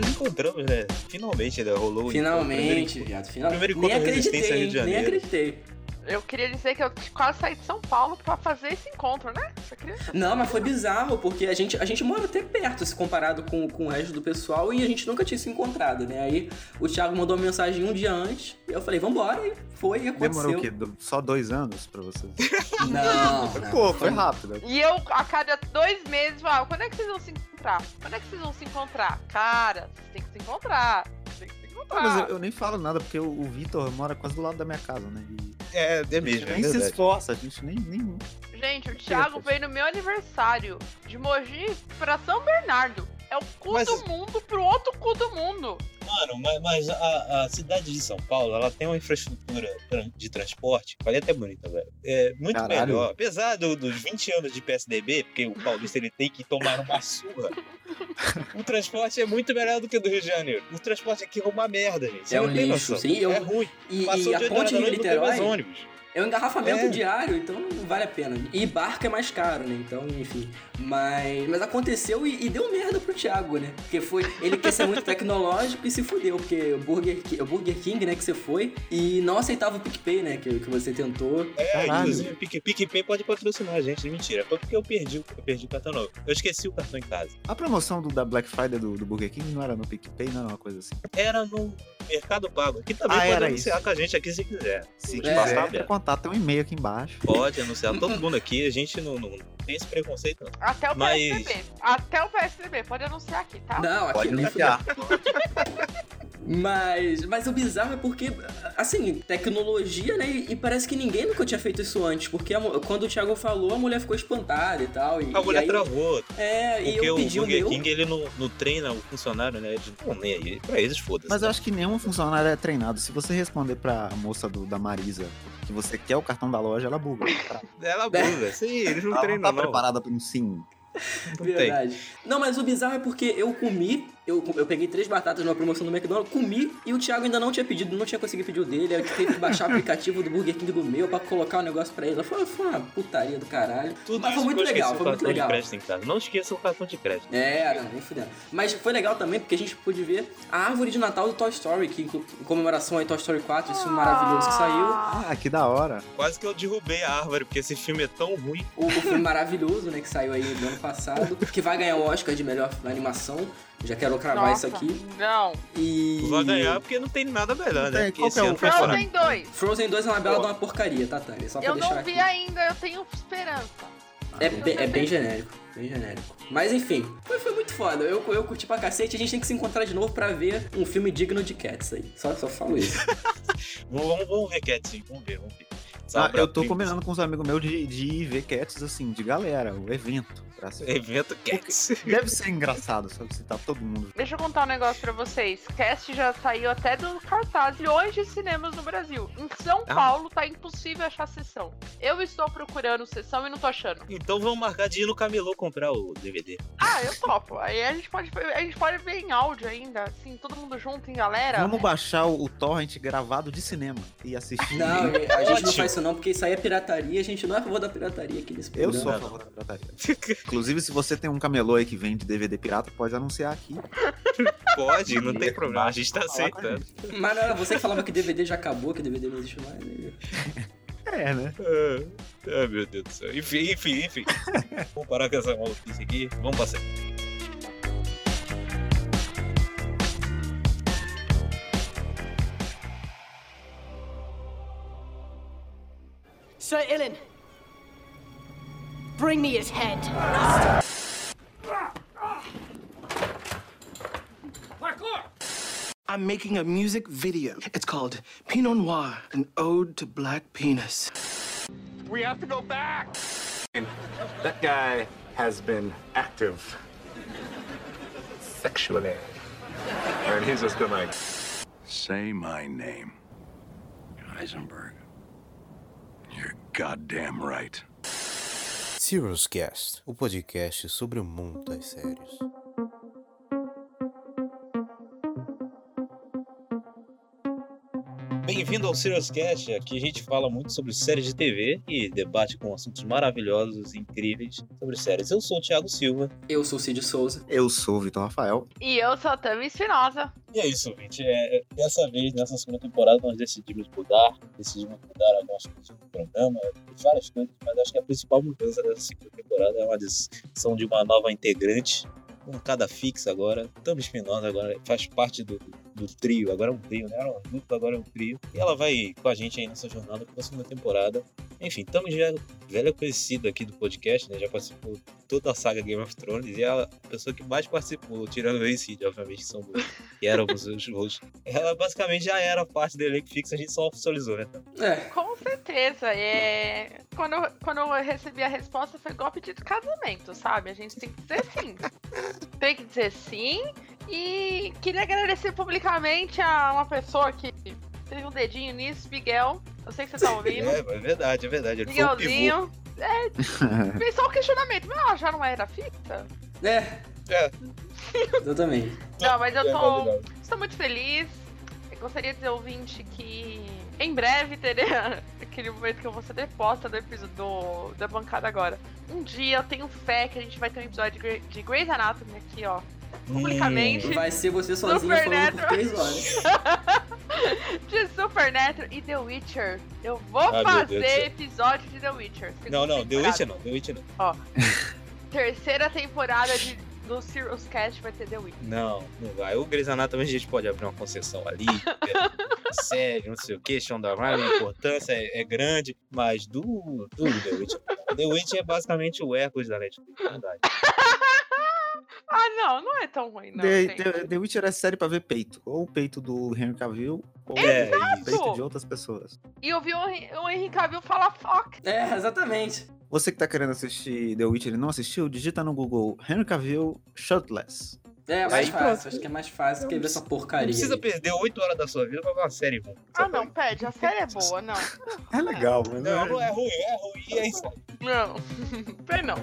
Nos encontramos, né? Finalmente, né? Rolou Finalmente, primeiro- viado. Finalmente. primeiro Nem encontro Resistência acreditei, Rio hein? de Nem Janeiro. acreditei. Eu queria dizer que eu quase saí de São Paulo pra fazer esse encontro, né? Só queria... Não, mas foi bizarro, porque a gente, a gente mora até perto, se comparado com, com o resto do pessoal, e a gente nunca tinha se encontrado, né? Aí o Thiago mandou uma mensagem um dia antes, e eu falei, vambora, e foi, e aconteceu. Demorou o quê? Do- Só dois anos pra vocês? Não, não. Pô, foi rápido. E eu, a cada dois meses, falava, quando é que vocês vão se encontrar? Quando é que vocês vão se encontrar? Cara, vocês têm que se encontrar. Ah, mas eu, eu nem falo nada, porque o, o Vitor mora quase do lado da minha casa, né? E É, é a gente mesmo, é nem se esforça, a gente nem. nem... Gente, o Thiago veio no meu aniversário de Mogi pra São Bernardo. É o cu Mas- do mundo pro outro cu do mundo. Mano, mas, mas a, a cidade de São Paulo, ela tem uma infraestrutura de transporte, falei até bonita, velho. É muito Caralho. melhor. Apesar do- dos 20 anos de PSDB, porque o paulista ele tem que tomar uma surra, o transporte é muito melhor do que o do Rio de Janeiro. O transporte aqui é uma merda, gente. Você É não um tem lixo, noção. sim, eu- É ruim. E, Passou e a de 8 horas ponte Rio noite, não tem mais Niterói ônibus. É um engarrafamento É. diário, então não vale a pena. E barco é mais caro, né? Então, enfim. Mas, mas aconteceu e, e deu merda pro Thiago, né? Porque foi. Ele quer ser muito tecnológico e se fudeu, porque o Burger, o Burger King, né, que você foi, e não aceitava o PicPay, né? Que, que você tentou. É, Caralho. inclusive, Pique- PicPay pode patrocinar a gente. Mentira, foi porque eu perdi, o- eu perdi o cartão novo. Eu esqueci o cartão em casa. A promoção do, da Black Friday do, do Burger King não era no PicPay, não era uma coisa assim. Era no Mercado Pago, que também Ah, pode anunciar isso. com a gente aqui se quiser. Se É, quiser, é. Contato, tem um e-mail aqui embaixo. Pode anunciar todo mundo aqui, a gente não, não tem esse preconceito, não. Até o Mas- PSDB. Até o PSDB. Pode anunciar aqui, tá? Não, aqui Pode nem anunciar. Mas, mas o bizarro é porque, assim, tecnologia, né? E, parece que ninguém nunca tinha feito isso antes. Porque a quando o Thiago falou, a mulher ficou espantada e tal. E, A mulher e aí, travou, É, e porque eu o pedi o Burger meu. King, ele não, não treina o funcionário, né? De, não, nem aí, pra eles, foda-se. Mas eu acho que nenhum funcionário é treinado. Se você responder pra moça do, da Marisa que você quer o cartão da loja, ela buga. Ela buga, sim, eles não Ela não treinam, tá não. preparada pra um sim. Não tem. Verdade. Não, mas o bizarro é porque eu comi, eu, eu peguei três batatas numa promoção do McDonald's, comi e o Thiago ainda não tinha pedido, não tinha conseguido pedir o dele. Eu tive que baixar o aplicativo do Burger King do meu pra colocar o negócio pra ele. Foi, foi uma putaria do caralho. Tudo mas foi muito legal, foi muito legal. de crédito. Não esqueça o cartão de crédito. É, não, nem fudendo. Mas foi legal também porque a gente pôde ver a árvore de Natal do Toy Story, que em comemoração aí Toy Story 4, esse filme maravilhoso que saiu. Ah, que da hora. Quase que eu derrubei a árvore, porque esse filme é tão ruim. O, o filme maravilhoso, né, que saiu aí do ano passado, que vai ganhar o Oscar de melhor animação. Já quero cravar Nossa, isso aqui. Não. E. Vai ganhar porque não tem nada melhor, né? Porque qual é o ano foi fraco. Frozen 2. Frozen 2 é uma bela de uma porcaria, tá, Tânia? Só pra Eu deixar não vi aqui. ainda, eu tenho esperança. É, bem- é bem genérico, bem genérico. Mas enfim, foi, foi muito foda. Eu, eu curti pra cacete. A gente tem que se encontrar de novo pra ver um filme digno de Cats aí. Só, só falo isso. Vamos, vamos ver, Cat, sim. Vamos ver, vamos ver. Ah, eu tô primo, combinando com os amigos meus de, de ir ver cats, assim, de galera, o evento. Evento Cats. Deve ser engraçado, sabe? Se tá todo mundo. Deixa eu contar um negócio pra vocês. Cast já saiu até do cartaz de milhões de cinemas no Brasil. Em São Ah. Paulo tá impossível achar sessão. Eu estou procurando sessão e não tô achando. Então vamos marcar de ir no camelô comprar o DVD. Ah, eu topo. Aí a gente pode, a gente pode ver em áudio ainda, assim, todo mundo junto em galera. Vamos baixar o, o torrent gravado de cinema e assistir. Não, a gente não faz isso não, porque isso aí é pirataria. A gente não é a favor da pirataria aqui nesse Eu programa. sou a favor da pirataria. Inclusive, se você tem um camelô aí que vende DVD pirata, pode anunciar aqui. Pode, não tem problema. A gente tá aceitando. Mas não era você que falava que DVD já acabou, que DVD não existe mais. Né? É, né? Ah, meu Deus do céu. Enfim, enfim, enfim. Vamos parar com essa maluquice aqui. Vamos passar. Sir Ilan, bring me his head. I'm making a music video. It's called Pinot Noir, an ode to black penis. We have to go back. That guy has been active sexually. And he's just been like, Say my name. Heisenberg. Goddamn right. Serious Cast, o podcast sobre o mundo das séries. Bem-vindo ao Serious Cast. Aqui a gente fala muito sobre séries de TV e debate com assuntos maravilhosos e incríveis sobre séries. Eu sou o Thiago Silva. Eu sou o Cid Souza. Eu sou o Vitor Rafael. E eu sou a Tami Espinosa. E é isso, gente. É, dessa vez, nessa segunda temporada, nós decidimos mudar. Decidimos mudar algumas coisas do programa, várias coisas, mas acho que a principal mudança dessa segunda temporada é uma adição de uma nova integrante com cada fixa agora. Tami Espinosa agora faz parte do, do trio, agora é um trio, né? Era um duplo, agora é um trio. E ela vai com a gente aí nessa jornada para a segunda temporada. Enfim, Tami já velha conhecida aqui do podcast, né? Já participou de toda a saga Game of Thrones e é a pessoa que mais participou, tirando o Cid, obviamente, que são dois, que éramos os hosts. Ela basicamente já era parte do elenco fixo, a gente só oficializou, né? É, Com certeza. É... Quando, eu, quando eu recebi a resposta, foi golpe de casamento, sabe? A gente tem que dizer sim. tem que dizer sim. E queria agradecer publicamente a uma pessoa que teve um dedinho nisso, Miguel. Eu sei que você tá ouvindo. É, é verdade, é verdade. Ele. Miguelzinho. É, fez só o questionamento. Mas ela já não era fixa? é, É, exatamente. Não, mas eu é tô, estou muito feliz. Eu gostaria de dizer, ouvinte, que em breve terá aquele momento que eu vou ser deposta do episódio do, da bancada agora. Um dia eu tenho fé que a gente vai ter um episódio de Grey's Anatomy aqui, ó. Publicamente. Vai ser você sozinho falando por horas. De Supernatural e The Witcher. Eu vou Ah, fazer episódio de The Witcher. Não, não, The temporada. Witcher não, The Witcher não. Terceira temporada de, do Serious Cast vai ter The Witcher. Não, não vai. O Grey's Anatomy a gente pode abrir uma concessão ali. sério, não sei o que, Shonda Rhimes, a importância é, é grande, mas do, do The Witcher. The Witcher é basicamente o Hércules da Netflix, é verdade. Ah, não, não é tão ruim, não. The. The, The Witcher é série pra ver peito. Ou o peito do Henry Cavill, ou É, o peito isso. de outras pessoas. E eu vi o, o Henry Cavill falar fuck. É, exatamente. Você que tá querendo assistir The Witcher e não assistiu, digita no Google Henry Cavill Shirtless. É, mais Aí, fácil. Acho que é mais fácil que ver essa Não porcaria. precisa aí. perder 8 horas da sua vida pra ver uma série ruim. Ah, não, pede. A série é boa, não. É legal, mas Não, não é ruim, é ruim, é isso. Não. Peraí, não.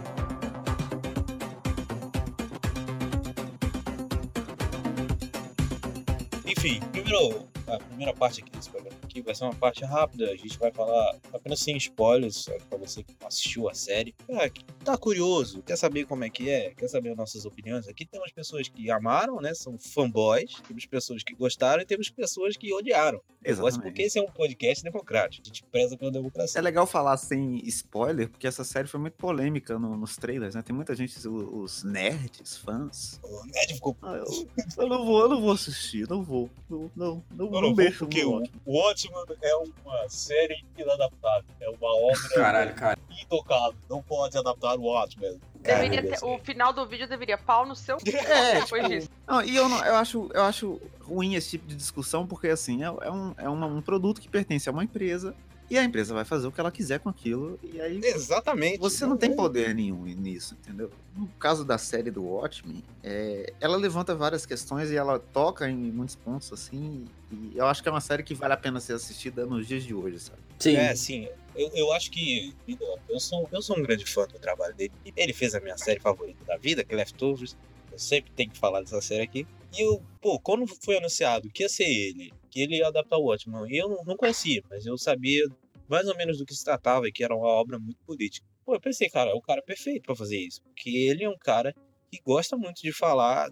Enfim, primeiro, a primeira parte aqui desse programa aqui vai ser uma parte rápida. A gente vai falar apenas sem spoilers, pra você que assistiu a série. É, que tá curioso, quer saber como é que é, quer saber as nossas opiniões. Aqui temos pessoas que amaram, né? São fanboys, temos pessoas que gostaram e temos pessoas que odiaram. Mas porque Exatamente. esse é um podcast democrático. A gente preza pela democracia. É legal falar sem spoiler, porque essa série foi muito polêmica no- nos trailers, né? Tem muita gente, o- os nerds, fãs. O Ned ficou Ah, eu, eu não vou, eu não vou assistir, não vou. Não, não, não, Eu não, não mexo porque no o, ótimo. o Watchmen é uma série inadaptável. É uma obra Caralho, cara. intocável. Não pode adaptar o Watchmen. Deveria Caramba, ter, o final do vídeo deveria pau no seu. É, depois tipo, disso. Não, e eu, não, eu, acho, eu acho ruim esse tipo de discussão, porque assim, é, é um, é uma- um produto que pertence a uma empresa, e a empresa vai fazer o que ela quiser com aquilo, e aí Exatamente. você não tem poder nenhum nisso, entendeu? No caso da série do Watchmen, é, ela levanta várias questões e ela toca em muitos pontos, assim, e eu acho que é uma série que vale a pena ser assistida nos dias de hoje, sabe? Sim. É, sim. Eu, eu acho que eu sou, eu sou um grande fã do trabalho dele. Ele fez a minha série favorita da vida, que é Leftovers. Eu sempre tenho que falar dessa série aqui. E eu, pô, quando foi anunciado que ia ser ele, que ele ia adaptar o Watchmen, eu não, não conhecia, mas eu sabia mais ou menos do que se tratava e que era uma obra muito política. Pô, eu pensei, cara, é o cara perfeito pra fazer isso. Porque ele é um cara que gosta muito de falar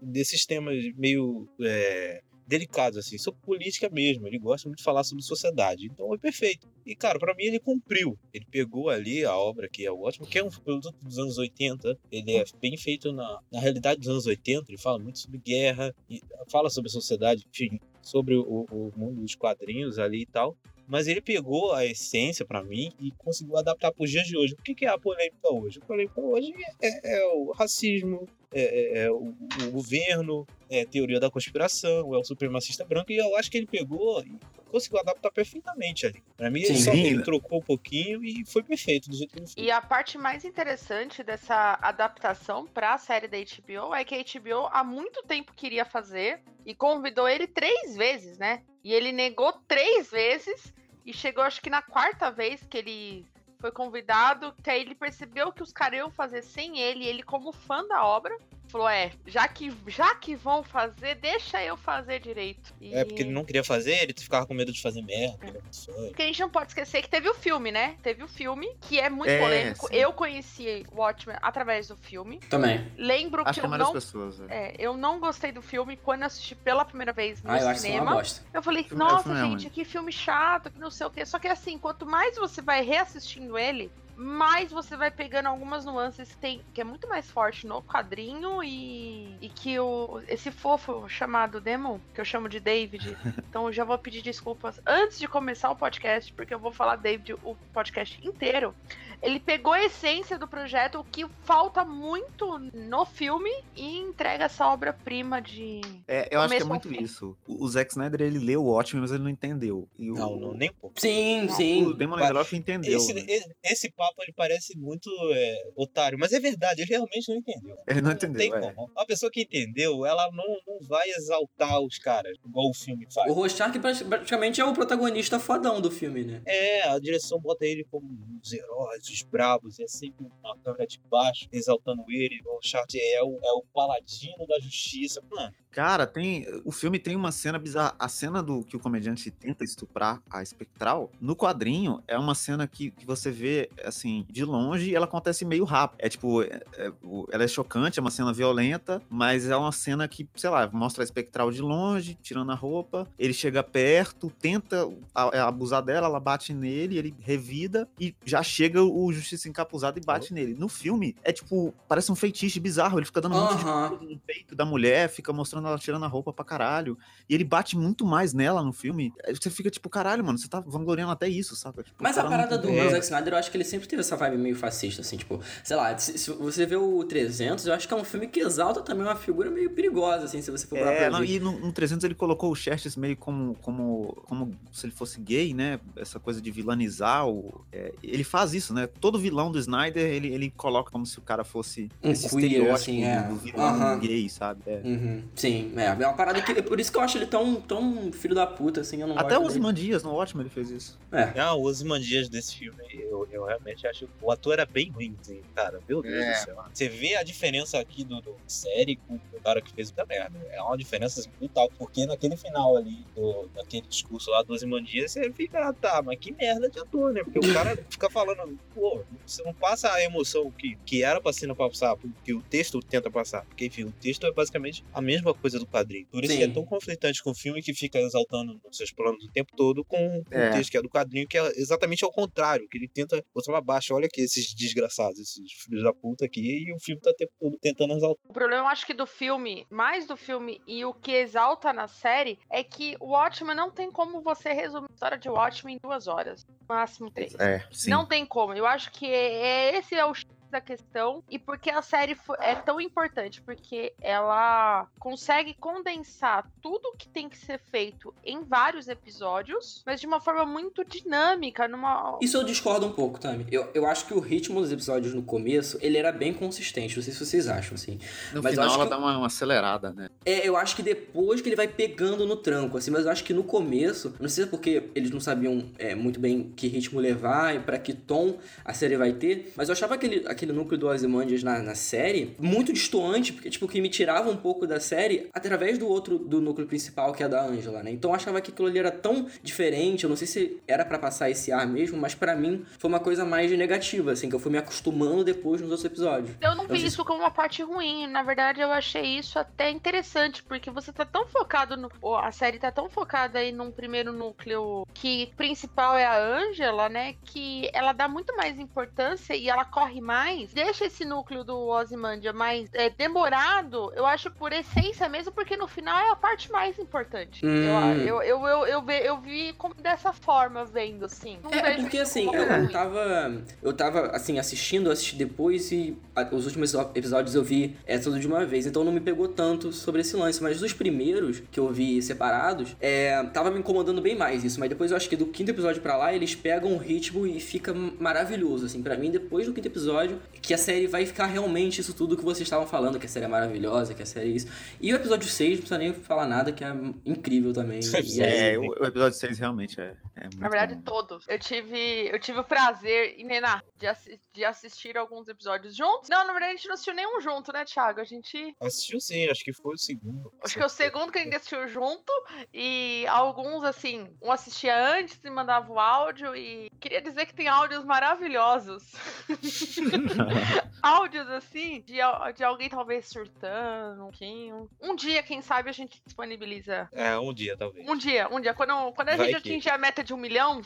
desses temas meio é, delicados, assim, sobre política mesmo. Ele gosta muito de falar sobre sociedade. Então é perfeito. E, cara, pra mim ele cumpriu. Ele pegou ali a obra que é o ótimo, que é um produto dos anos 80. Ele é bem feito na, na realidade dos anos 80. Ele fala muito sobre guerra, e fala sobre a sociedade, enfim, sobre o, o mundo dos quadrinhos ali e tal. Mas ele pegou a essência pra mim e conseguiu adaptar para os dias de hoje. O que, que é a polêmica hoje? A polêmica hoje é, é o racismo, é, é- é o, o governo, é a teoria da conspiração, é o supremacista branco. E eu acho que ele pegou e conseguiu adaptar perfeitamente ali. Pra mim, ele, Sim. só, ele trocou um pouquinho e foi perfeito do jeito que ele. E a parte mais interessante dessa adaptação para a série da HBO é que a HBO há muito tempo queria fazer e convidou ele três vezes, né? E ele negou três vezes e chegou, acho que na quarta vez que ele foi convidado, que aí ele percebeu que os caras iam fazer sem ele, ele como fã da obra, falou: é, já que, já que vão fazer, deixa eu fazer direito. E... É porque ele não queria fazer, ele ficava com medo de fazer merda. É. Porque a gente não pode esquecer que teve o filme, né? Teve o filme, que é muito É, polêmico. sim. Eu conheci Watchmen através do filme. Também. Lembro Acho que eu não. das pessoas. é. É, eu não gostei do filme quando eu assisti pela primeira vez no Ah, eu cinema. bosta. Eu falei, filme- o nossa, é gente, que filme chato, que não sei o quê. Só que assim, quanto mais você vai reassistindo ele, mais você vai pegando algumas nuances que tem, que é muito mais forte no quadrinho e, e que o, esse fofo chamado Demon, que eu chamo de David, então eu já vou pedir desculpas antes de começar o podcast, porque eu vou falar David o podcast inteiro. Ele pegou a essência do projeto, o que falta muito no filme, e entrega essa obra-prima de. É, eu acho que é muito fim. isso. O o Zack Snyder, ele leu o Watchmen, mas ele não entendeu. E o, Não, não, nem um pouco. Sim, sim. o Damon Lindelof entendeu. Esse, né? esse, papo ele parece muito é, otário, mas é verdade, ele realmente não entendeu. Ele não tem entendeu, é. como. A pessoa que entendeu, ela não, não vai exaltar os caras, igual o filme faz. O Rorschach pra- praticamente é o protagonista fodão do filme, né? É, a direção bota ele como os heróis, os bravos, é sempre uma câmera de baixo, exaltando ele. O Chart é o, é o paladino da justiça. Mano, Cara, tem. O filme tem uma cena bizarra. A cena do que o comediante tenta estuprar a espectral, no quadrinho, é uma cena que, que você vê, assim, de longe e ela acontece meio rápido. É tipo, é- é- ela é chocante, é uma cena violenta, mas é uma cena que, sei lá, mostra a espectral de longe, tirando a roupa. Ele chega perto, tenta a- abusar dela, ela bate nele, ele revida e já chega o Justiça encapuzado e bate nele. No filme, é tipo, parece um feitiço bizarro. Ele fica dando um monte de no peito da mulher, fica mostrando ela tirando a roupa pra caralho. E ele bate muito mais nela no filme. Aí Você fica tipo, caralho, mano, você tá vangloriando até isso, saca? Tipo, Mas a parada do. Zack Snyder, eu acho que ele sempre teve essa vibe meio fascista, assim, tipo, sei lá, se, se você vê o 300, eu acho que é um filme que exalta também uma figura meio perigosa, assim, se você for É, não, ver. e no, no 300 ele colocou o Xerxes meio como, como, como se ele fosse gay, né? Essa coisa de vilanizar o... é, ele faz isso, né? Todo vilão do Snyder, ele, ele coloca como se o cara fosse Um esse queer, estereótipo assim, é. do vilão Aham. gay, sabe? É. Uhum, sim, é, é uma parada que, é por isso que eu acho ele tão, tão filho da puta, assim, eu não Até gosto os dele. Mandias, no ótimo, ele fez isso. É, ah, os mandias desse filme, eu, eu realmente acho que o ator era bem ruim, assim, cara. Meu Deus É. do céu. Você vê a diferença aqui do, do série com o cara que fez o merda. É uma diferença assim, brutal. Porque naquele final ali, do, daquele discurso lá dos mandias, você fica, ah, tá, mas que merda de ator, né? Porque o cara fica falando, pô, você não passa a emoção que, que era pra cena passar, que o texto tenta passar. Porque, enfim, o texto é basicamente a mesma coisa do quadrinho. Por isso Sim. que é tão conflitante com o filme que fica exaltando os seus planos o tempo todo com, com É. o texto que é do quadrinho, que é exatamente ao contrário, que ele tenta botar pra baixo. Olha aqui esses desgraçados, esses filhos da puta aqui, e o filme tá o tempo todo tentando exaltar. O problema, eu acho que do filme, mais do filme e o que exalta na série, é que o Watchmen não tem como você resumir a história de Watchmen em duas horas. Máximo três. É, sim. Não tem como. Eu acho que é, é- esse é o da questão e porque a série é tão importante porque ela consegue condensar tudo que tem que ser feito em vários episódios, mas de uma forma muito dinâmica, numa Isso eu discordo um pouco, Tami. Eu, eu acho que o ritmo dos episódios no começo, ele era bem consistente. Não sei se vocês acham, assim. No Mas eu final acho ela que- dá uma, uma acelerada, né? É, eu acho que depois que ele vai pegando no tranco, assim, mas eu acho que no começo, não sei se é porque eles não sabiam é, muito bem que ritmo levar e pra que tom a série vai ter, mas eu achava aquele, aquele núcleo do Ozymandias na, na série muito distoante, porque, tipo, que me tirava um pouco da série através do outro, do núcleo principal, que é da Angela, né? Então eu achava que aquilo ali era tão diferente, eu não sei se era pra passar esse ar mesmo, mas pra mim foi uma coisa mais negativa, assim, que eu fui me acostumando depois nos outros episódios. Eu não Eu vi sei- isso como uma parte ruim. Na verdade, eu achei isso até interessante, porque você tá tão focado no. A série tá tão focada aí num primeiro núcleo que principal é a Angela, né? Que ela dá muito mais importância e ela corre mais. Deixa esse núcleo do Ozymandia mais é, demorado, eu acho por essência mesmo, porque no final é a parte mais importante. Hum. Eu, eu, eu, eu, eu, ve- eu vi como dessa forma, vendo, assim. Não É, vejo porque assim, eu, ruim. tava. Eu tava, assim, assistindo, assisti depois e a- os últimos episódios eu vi é tudo de uma vez. Então não me pegou tanto sobre esse lance. Mas dos primeiros que eu vi separados, é, tava me incomodando bem mais isso. Mas depois eu acho que do quinto episódio pra lá, eles pegam o ritmo e fica maravilhoso. Assim, para mim, depois do quinto episódio, que a série vai ficar realmente isso tudo que vocês estavam falando, que a série é maravilhosa, que a série é isso. E o episódio 6, não precisa nem falar nada, que é incrível também. Aí- É, o, o episódio 6 realmente é, muito Na verdade, bom. todos. Eu tive, eu tive o prazer inenarrável de, assi- de assistir alguns episódios juntos. Não, na verdade, a gente não assistiu nenhum junto, né, Thiago? A gente. Assistiu sim, acho que foi o segundo. Acho que é o segundo que a gente assistiu junto. E alguns, assim, um assistia antes e mandava o áudio. E queria dizer que tem áudios maravilhosos. áudios, assim, de, de alguém talvez surtando um pouquinho. Um dia, quem sabe, a gente disponibiliza. É, um dia talvez. Um dia, um dia. Quando, quando a Vai gente que- atingir a meta de um milhão,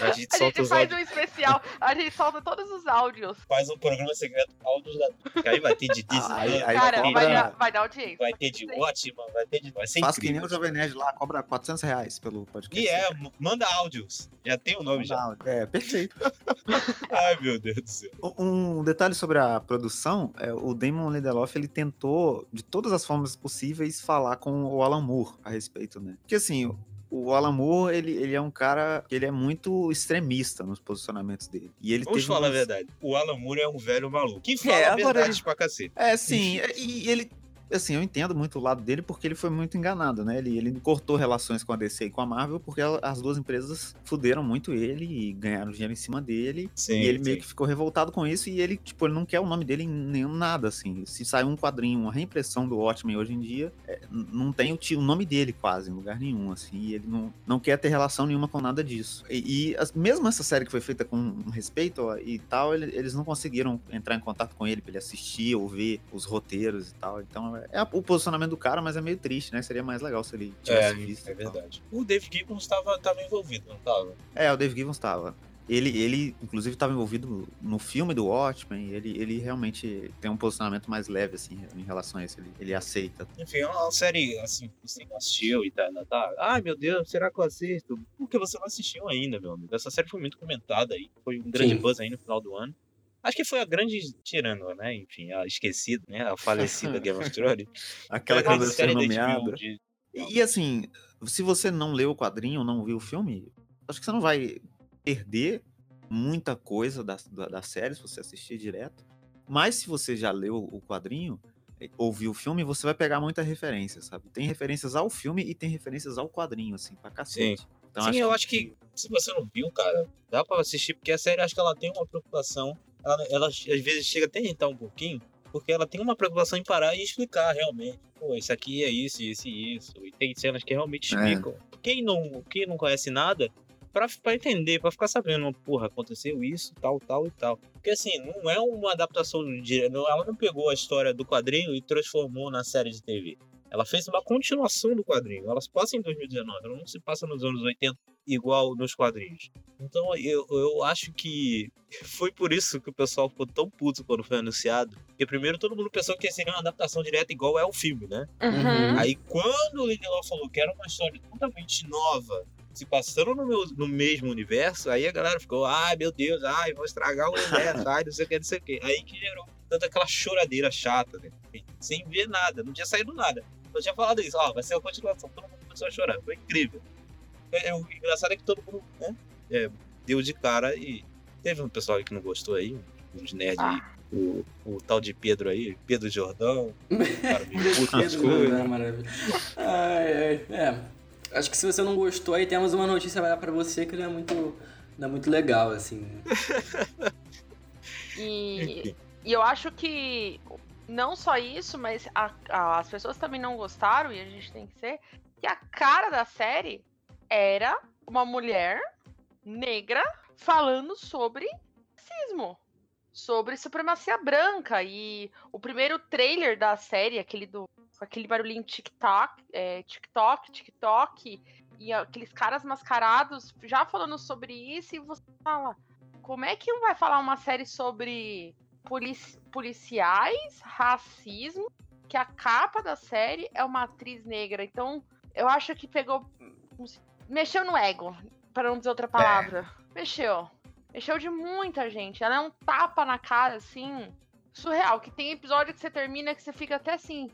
A gente a solta gente faz áudios. um especial. A gente solta todos os áudios. Faz um programa secreto áudios da. Que aí vai ter de Disney, Aí- aí Cara, vai, dar, vai dar audiência. vai ter de Watchman, vai ter de. Vai ser Faz que nem incrível. o Jovem Nerd lá, cobra 400 reais pelo podcast. E é, manda áudios. Já tem o nome já. É, perfeito. Ai, meu Deus do céu. Um detalhe sobre a produção, é, o Damon Lindelof, ele tentou, de todas as formas possíveis, falar com o Alan Moore a respeito, né? Porque assim, o- Alan Moore, ele, ele é um cara que ele é muito extremista nos posicionamentos dele. E ele Vamos falar a verdade. O Alan Moore é um velho maluco. Que fala É, a verdade ele- pra cacete. É, sim, e ele. Assim, eu entendo muito o lado dele porque ele foi muito enganado, né? Ele, ele cortou relações com a DC e com a Marvel porque ela- as duas empresas fuderam muito ele e ganharam dinheiro em cima dele. Sim, e ele sim. meio que ficou revoltado com isso e ele, tipo, ele não quer o nome dele em nenhum nada, assim. Se sair um quadrinho, uma reimpressão do Watchmen hoje em dia, é, não tem o, o nome dele quase em lugar nenhum, assim. E ele não, não quer ter relação nenhuma com nada disso. E, e as- mesmo essa série que foi feita com respeito ó, e tal, ele- eles não conseguiram entrar em contato com ele pra ele assistir ou ver os roteiros e tal. Então é, é o posicionamento do cara, mas é meio triste, né? Seria mais legal se ele tivesse É, visto. é tal. verdade. O Dave Gibbons tava, tava envolvido, não tava? É, o Dave Gibbons estava. Ele, ele inclusive, estava envolvido no filme do Watchmen. Ele, ele realmente tem um posicionamento mais leve, assim, em relação a isso. Ele, ele aceita. Enfim, é uma série, assim, você não assistiu e tal, tá? Ai, meu Deus, será que eu assisto? Porque você não assistiu ainda, meu amigo. Essa série foi muito comentada aí. Foi um grande Sim. buzz aí no final do ano. Acho que foi a grande tirando, né? Enfim, a esquecida, né? A falecida Game of Thrones. Aquela grande de ser nomeada. De- E, assim, se você não leu o quadrinho ou não viu o filme, acho que você não vai perder muita coisa da, da, da série se você assistir direto. Mas se você já leu o quadrinho, eh, ou viu o filme, você vai pegar muita referência, sabe? Tem referências ao filme e tem referências ao quadrinho, assim, pra cacete. Então, Sim, eu acho que se você não viu, cara, dá pra assistir, porque a série acho que ela tem uma preocupação. Ela, ela às vezes chega até a irritar um pouquinho, porque ela tem uma preocupação em parar e explicar realmente. Pô, isso aqui é isso, isso e isso. E tem cenas que realmente É. explicam. Quem, não, quem não conhece nada, pra, pra entender, pra ficar sabendo, porra, aconteceu isso, tal, tal e tal. Porque assim, não é uma adaptação direta. Ela não pegou a história do quadrinho e transformou na série de TV. Ela fez uma continuação do quadrinho. Ela se passa em 2019, ela não se passa nos anos 80 igual nos quadrinhos. Então eu, eu acho que foi por isso que o pessoal ficou tão puto quando foi anunciado. Porque primeiro todo mundo pensou que seria uma adaptação direta igual é o filme, né? Uhum. Aí quando o Lindelof falou que era uma história totalmente nova, se passando no, meu- no mesmo universo, aí a galera ficou, ai meu Deus, ai, vou estragar o universo, ai, não sei o que, não sei o que. Aí que gerou tanta aquela choradeira chata, né? Sem ver nada, não tinha saído nada. Eu tinha falado isso, ó, vai ser uma continuação, todo mundo começou a chorar, foi incrível. É, é, o engraçado é que todo mundo, né, é, deu de cara e teve um pessoal aí que não gostou aí, uns nerds aí. O, o tal de Pedro aí, Pedro Jordão, o cara meio puto com as Pedro coisas. Jordão, maravilha. Ai, ai, é. Acho que se você não gostou, aí temos uma notícia pra você que não é muito, não é muito legal, assim. E, e eu acho que não só isso, mas a- a- as pessoas também não gostaram, e a gente tem que ser, que a cara da série era uma mulher negra falando sobre racismo, sobre supremacia branca. E o primeiro trailer da série, aquele do. aquele barulhinho TikTok, é, e aqueles caras mascarados já falando sobre isso, e você fala. Como é que vai falar uma série sobre polici- policiais, racismo, que a capa da série é uma atriz negra? Então, eu acho que pegou. Mexeu no ego, para não dizer outra palavra. Mexeu. Mexeu de muita gente. Ela é um tapa na cara, assim, surreal. Que tem episódio que você termina que você fica até assim.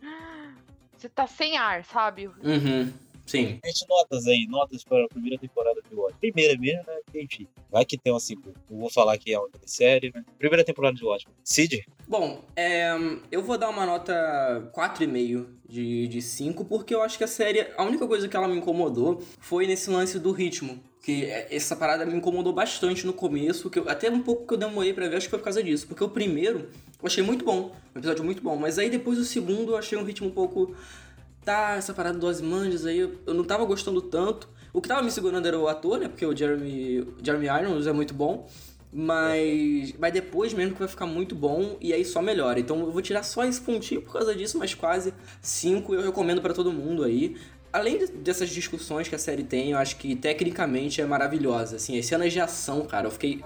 Você tá sem ar, sabe? Uhum, sim. Gente, notas aí, notas para a primeira temporada de Watchmen. Primeira mesmo, né? Enfim, vai que tem uma segunda. Não vou falar que é uma série, né? Primeira temporada de Watchmen. Cid? Bom, é, eu vou dar uma nota 4,5 de, de 5, porque eu acho que a série, a única coisa que ela me incomodou foi nesse lance do ritmo. Porque é, essa parada me incomodou bastante no começo, que eu, até um pouco que eu demorei pra ver, acho que foi por causa disso. Porque o primeiro eu achei muito bom, um episódio muito bom. Mas aí depois o segundo eu achei um ritmo um pouco. Tá, essa parada do Ozymandias aí, eu, não tava gostando tanto. O que tava me segurando era o ator, né? Porque o Jeremy, Jeremy Irons é muito bom. Mas, mas depois mesmo que vai ficar muito bom e aí só melhora. Então eu vou tirar só esse pontinho por causa disso, mas quase 5 eu recomendo para todo mundo aí. Além de- dessas discussões que a série tem, eu acho que tecnicamente é maravilhosa. Assim, as cenas de ação, cara, eu fiquei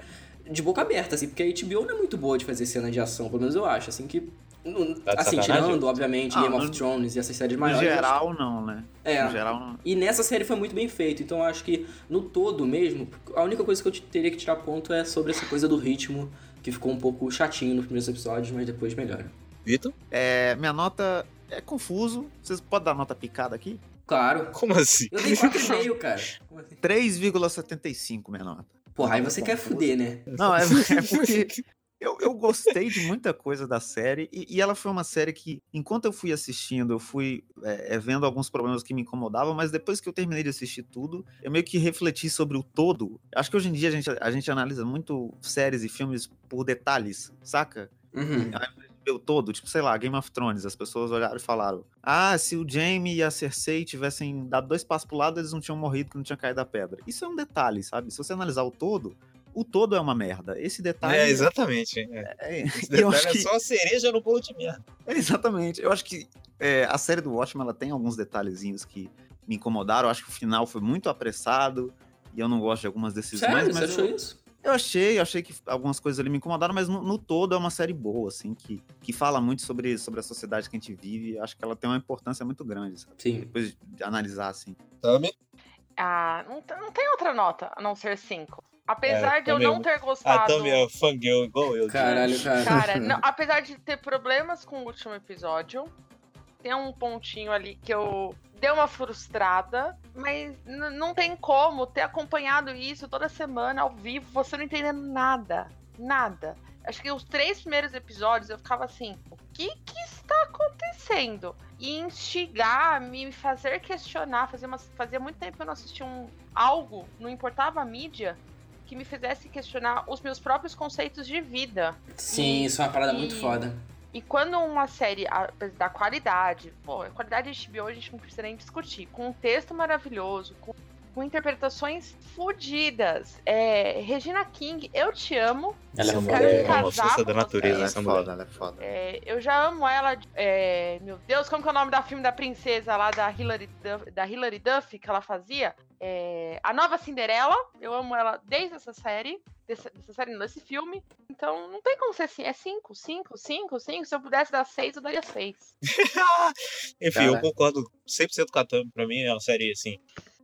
de boca aberta, assim, porque a HBO não é muito boa de fazer cena de ação, pelo menos eu acho. Assim que. Tá assim, sacanagem? tirando, obviamente, Ah, Game no- of Thrones e essas séries No maiores. acho- geral, não, né? É. No geral, não. E nessa série foi muito bem feito, então eu acho que no todo mesmo, a única coisa que eu te- teria que tirar ponto é sobre essa coisa do ritmo, que ficou um pouco chatinho nos primeiros episódios, mas depois melhora. Vitor? É, minha nota é confuso. Vocês podem dar nota picada aqui? Claro. Como assim? Eu dei 4,5, cara. Assim? 3,75 minha nota. Porra, aí você quer fuder, né? Não, é, é porque eu, eu gostei de muita coisa da série e, e ela foi uma série que, enquanto eu fui assistindo, eu fui é, vendo alguns problemas que me incomodavam, mas depois que eu terminei de assistir tudo, eu meio que refleti sobre o todo. Acho que hoje em dia a gente, a gente analisa muito séries e filmes por detalhes, saca? Uhum. o todo, tipo, sei lá, Game of Thrones, as pessoas olharam e falaram: Ah, se o Jaime e a Cersei tivessem dado dois passos pro lado, eles não tinham morrido, que não tinha caído da pedra. Isso é um detalhe, sabe? Se você analisar o todo, o todo é uma merda. Esse detalhe. É, exatamente. É. É, Esse eu detalhe é que- só a cereja no bolo de merda. é, exatamente. Eu acho que é, a série do Watchmen ela tem alguns detalhezinhos que me incomodaram. Eu acho que o final foi muito apressado e eu não gosto de algumas decisões. Sério, mas você achou eu, isso? eu achei, eu achei que algumas coisas ali me incomodaram, mas no, no todo é uma série boa, assim, que, que fala muito sobre, sobre a sociedade que a gente vive. Acho que ela tem uma importância muito grande, sabe? Sim. Depois de analisar, assim. Tami? Ah, não, não tem outra nota a não ser 5. Apesar É, de eu também não ter A gostado. Tami é fangirl igual eu. Caralho, cara. Cara, não- apesar de ter problemas com o último episódio, tem um pontinho ali que eu dei uma frustrada, mas não tem como ter acompanhado isso toda semana ao vivo, você não entendendo nada. Nada. Acho que os três primeiros episódios eu ficava assim: que que está acontecendo? E instigar, me fazer questionar. Fazia, umas- fazia muito tempo que eu não assistia um, algo, não importava a mídia, que me fizesse questionar os meus próprios conceitos de vida. Sim, isso é uma parada muito E- foda. E quando uma série a- da qualidade, pô, a qualidade de HBO a gente não precisa nem discutir, com um texto maravilhoso, com, com interpretações fodidas. É, Regina King, eu te amo. Ela é eu quero É uma força da natureza, Ela é essa mulher. foda, ela é foda. É, eu já amo ela. é, meu Deus, como que é o nome da filme da princesa lá da Hilary Duff, da Hilary Duff que ela fazia? É, a Nova Cinderela. Eu amo ela desde essa série. Dessa, dessa série, não, desse filme. Então não tem como ser assim. É 5, 5, 5, 5. Se eu pudesse dar 6, eu daria 6. Enfim, eu Cara. concordo 100% com a Tami. Pra mim é uma série, assim,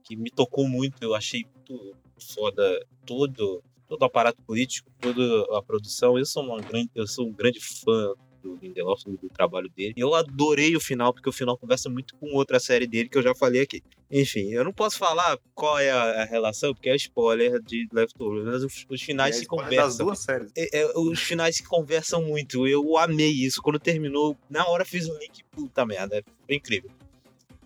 que me tocou muito. Eu achei muito foda todo, todo o aparato político, toda a produção. Eu sou, uma grande, eu sou um grande fã do Lindelof, do, trabalho dele. E eu adorei o final, porque o final conversa muito com outra série dele que eu já falei aqui. Enfim, eu não posso falar qual é a, a relação, porque é spoiler de Leftovers, mas os, os finais É se conversam. Das duas séries. É, é, os finais se conversam muito. Eu amei isso. Quando terminou, na hora fiz um link. Puta merda, foi incrível.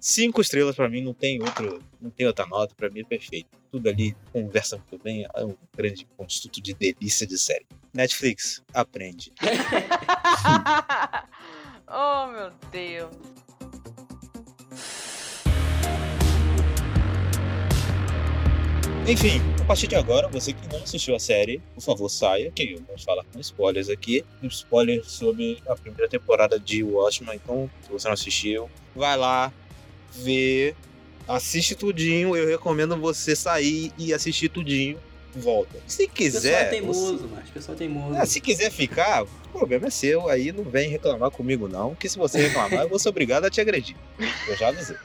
Cinco estrelas pra mim, não tem outro, não tem outra nota, pra mim é perfeito. Tudo ali conversa muito bem, é um grande construto de delícia de série. Netflix, aprende. oh, meu Deus. Enfim, a partir de agora, você que não assistiu a série, por favor, saia, que vamos falar com spoilers aqui. Um spoiler sobre a primeira temporada de Watchmen. Então, se você não assistiu, vai lá, vê, assiste tudinho. Eu recomendo você sair e assistir tudinho. Volta. Se O pessoal é quiser. teimoso, mas o pessoal é teimoso. você- é, se quiser ficar, o problema é seu. Aí não vem reclamar comigo, não. Que se você reclamar, eu vou ser obrigado a te agredir. Eu já avisei.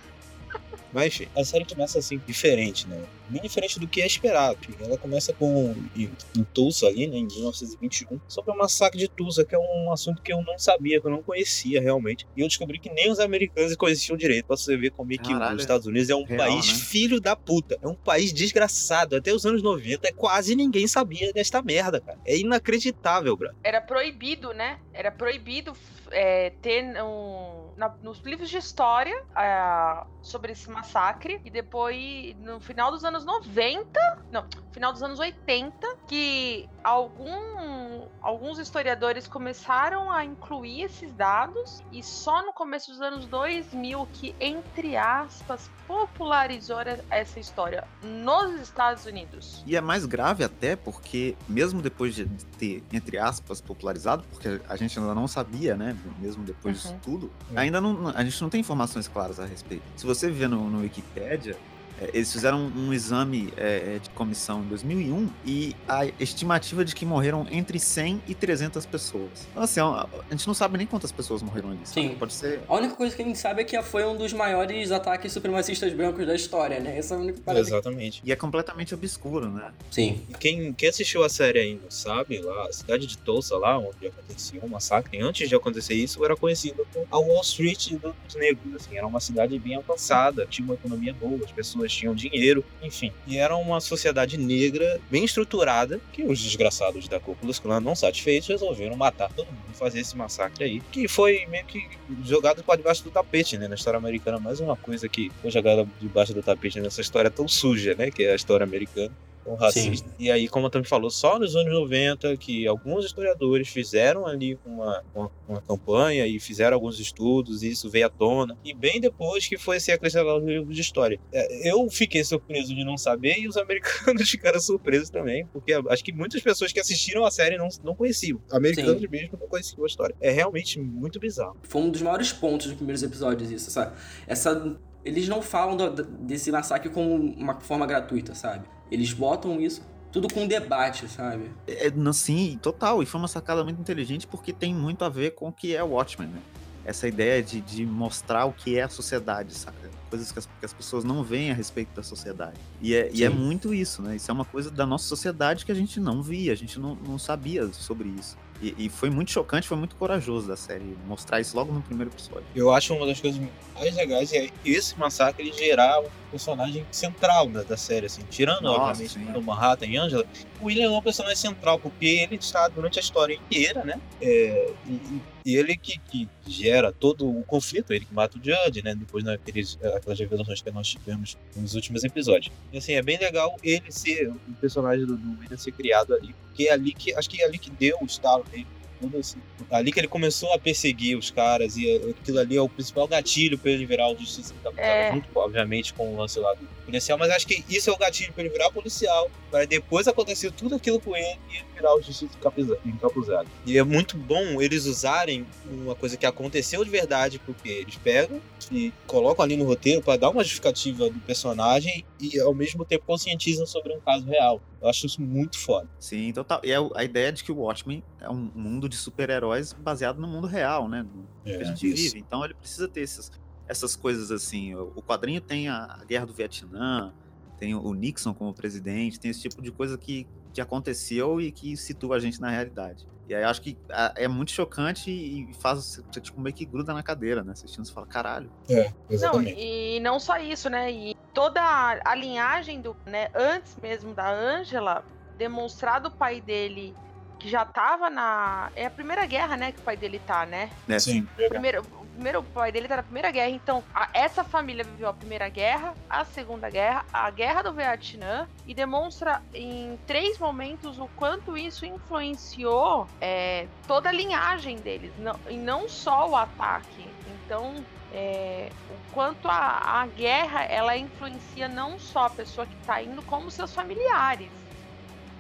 Mas enfim, a série começa assim, diferente, né? Bem diferente do que é esperado. Ela começa com em, em Tulsa ali, né, em 1921, sobre o massacre de Tulsa, que é um assunto que eu não sabia, que eu não conhecia realmente. E eu descobri que nem os americanos conheciam direito, pra você ver como é que os Estados Unidos é um real, país né? filho da puta. É um país desgraçado. Até os anos 90, quase ninguém sabia desta merda, cara. É inacreditável, bro. Era proibido, né? Era proibido é, ter um, na- nos livros de história ah, sobre esse massacre massacre. E depois, no final dos anos 90, não, final dos anos 80, que algum, alguns historiadores começaram a incluir esses dados. E só no começo dos anos 2000 que, entre aspas, popularizou essa história nos Estados Unidos. E é mais grave até porque, mesmo depois de ter, entre aspas, popularizado, porque a gente ainda não sabia, né? Mesmo depois Uhum. disso tudo, ainda não, a gente não tem informações claras a respeito. Se você vê no, no Wikipedia, é, eles fizeram um exame é, de comissão em 2001 e a estimativa de que morreram entre 100 e 300 pessoas. Então, assim, a gente não sabe nem quantas pessoas morreram ali. sabe? Sim. Pode ser. A única coisa que a gente sabe é que foi um dos maiores ataques supremacistas brancos da história, né? Essa é a única parada. que- Exatamente. E é completamente obscuro, né? Sim. Quem, quem assistiu a série ainda sabe, lá, a cidade de Tulsa, lá onde acontecia o massacre, antes de acontecer isso, era conhecida como a Wall Street dos negros. Assim, era uma cidade bem avançada, tinha uma economia boa, as pessoas tinham dinheiro, enfim. E era uma sociedade negra bem estruturada que os desgraçados da Ku Klux não satisfeitos, resolveram matar todo mundo, fazer esse massacre aí, que foi meio que jogado para debaixo do tapete, né? Na história americana, mais uma coisa que foi jogada debaixo do tapete nessa história tão suja, né? Que é a história americana tão racista. E aí, como a Tami falou, só nos anos 90 que alguns historiadores fizeram ali uma, uma, uma campanha e fizeram alguns estudos, e isso veio à tona. E bem depois que foi ser acrescentado no livro de história. É, Eu fiquei surpreso de não saber e os americanos ficaram surpresos também, porque acho que muitas pessoas que assistiram a série não, não conheciam. Americanos Sim. mesmo não conheciam a história. É realmente muito bizarro. Foi um dos maiores pontos dos primeiros episódios, isso, sabe? Essa. Eles não falam do- desse massacre como uma forma gratuita, sabe? Eles botam isso tudo com debate, sabe? É, não, sim, total. E foi uma sacada muito inteligente porque tem muito a ver com o que é o Watchmen, né? Essa ideia de, de mostrar o que é a sociedade, saca? Coisas que as, que as pessoas não veem a respeito da sociedade. E é, e é muito isso, né? Isso é uma coisa da nossa sociedade que a gente não via, a gente não, não sabia sobre isso. E, e foi muito chocante, foi muito corajoso da série mostrar isso logo no primeiro episódio. Eu acho uma das coisas mais legais é esse massacre gerar um personagem central da, da série, assim. Tirando, Nossa, obviamente, sim. do Manhattan e Angela, o William é um personagem central, porque ele está durante a história inteira, né? É, e, e- ele que, que gera todo o conflito, ele que mata o Judge, né? Depois naqueles, aquelas revelações que nós tivemos nos últimos episódios. E assim, é bem legal ele ser, o personagem do, do William ser criado ali, porque é ali que, acho que é ali que deu o estalo dele. Tudo assim. Ali que ele começou a perseguir os caras, e aquilo ali é o principal gatilho pra ele virar o justiça encapuzado, É. junto, obviamente, com o lance lá do policial. Mas acho que isso é o gatilho pra ele virar policial, para depois acontecer tudo aquilo com ele e ele virar o justiça encapuza- encapuzado. E é muito bom eles usarem uma coisa que aconteceu de verdade, porque eles pegam e colocam ali no roteiro para dar uma justificativa do personagem e ao mesmo tempo conscientizam sobre um caso real. Eu acho isso muito foda. Sim, total. E é a ideia de que o Watchmen é um mundo de super-heróis baseado no mundo real, né? Que a gente isso. vive. Então ele precisa ter essas, essas coisas assim. O quadrinho tem a, a guerra do Vietnã, tem o Nixon como presidente, tem esse tipo de coisa que, que aconteceu e que situa a gente na realidade. E aí eu acho que ah, é muito chocante e faz você tipo, meio que gruda na cadeira, né? Assistindo, você fala, caralho. É, Não, e não só isso, né? E toda a a linhagem do, né, antes mesmo da Angela, demonstrado o pai dele que já tava na. É a primeira guerra, né? Que o pai dele tá, né? Né? Sim. Primeiro, primeiro o pai dele tá na primeira guerra, então a- essa família viveu a primeira guerra, a segunda guerra, a guerra do Vietnã e demonstra em três momentos o quanto isso influenciou é, toda a linhagem deles, não, e não só o ataque. Então, é, o quanto a, a guerra ela influencia não só a pessoa que tá indo, como seus familiares.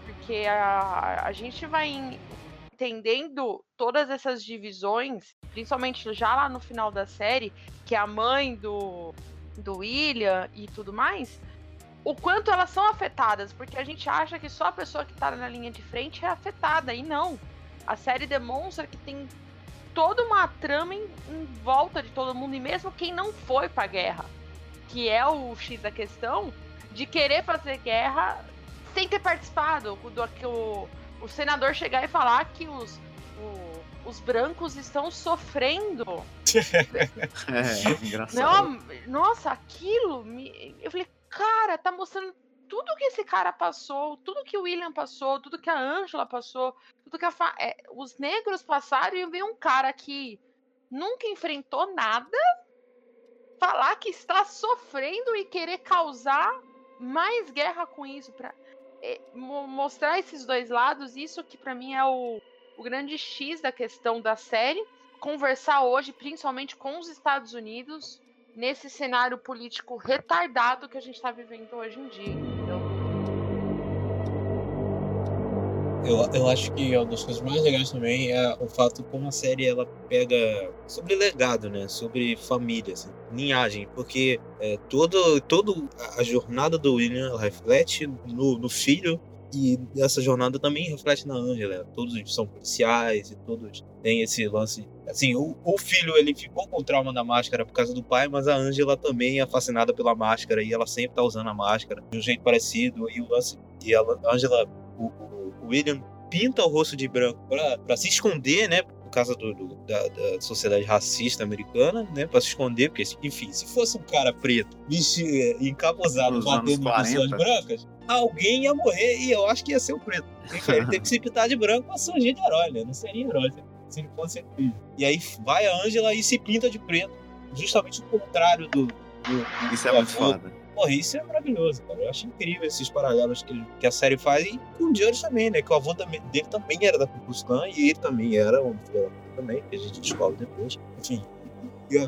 Porque a, a gente vai em- entendendo todas essas divisões, principalmente já lá no final da série, que é a mãe do, do William e tudo mais, o quanto elas são afetadas, porque a gente acha que só a pessoa que tá na linha de frente é afetada, e não. A série demonstra que tem toda uma trama em, em volta de todo mundo, e mesmo quem não foi pra guerra, que é o X da questão, de querer fazer guerra sem ter participado, do que o, senador chegar e falar que os, o- os brancos estão sofrendo. É, engraçado. Não, nossa, aquilo. Me, eu falei, cara, tá mostrando tudo que esse cara passou, tudo que o William passou, tudo que a Angela passou, tudo que a fa- é, os negros passaram e veio um cara que nunca enfrentou nada falar que está sofrendo e querer causar mais guerra com isso para mostrar esses dois lados, isso que para mim é o, o grande X da questão da série, conversar hoje principalmente com os Estados Unidos nesse cenário político retardado que a gente está vivendo hoje em dia, Eu, eu acho que uma das coisas mais legais também é o fato como a série ela pega sobre legado, né? Sobre família, assim, linhagem, porque é, todo, todo a jornada do William reflete no, no filho e essa jornada também reflete na Angela. Todos são policiais e todos têm esse lance. Assim, o, o, filho ele ficou com trauma da máscara por causa do pai, mas a Angela também é fascinada pela máscara e ela sempre tá usando a máscara de um jeito parecido. E o lance. E a Angela, o, o William pinta o rosto de branco para se esconder, né? Por causa do, do da, da, sociedade racista americana, né? Pra se esconder, porque, enfim, se fosse um cara preto, vestido, é, encapuzado, batendo em pessoas brancas, alguém ia morrer e eu acho que ia ser o preto. Ele teve que se pintar de branco pra surgir de herói, né? Não seria herói se ele fosse filho. E aí vai a Angela e se pinta de preto, justamente o contrário do. do Isso do é muito foda. Porra, isso é maravilhoso, cara. Eu acho incrível esses paralelos que, que a série faz. E com o Judge também, né? Que o avô dele também era da Ku Klux Klan e ele também era um também, que a gente descobre depois. Enfim,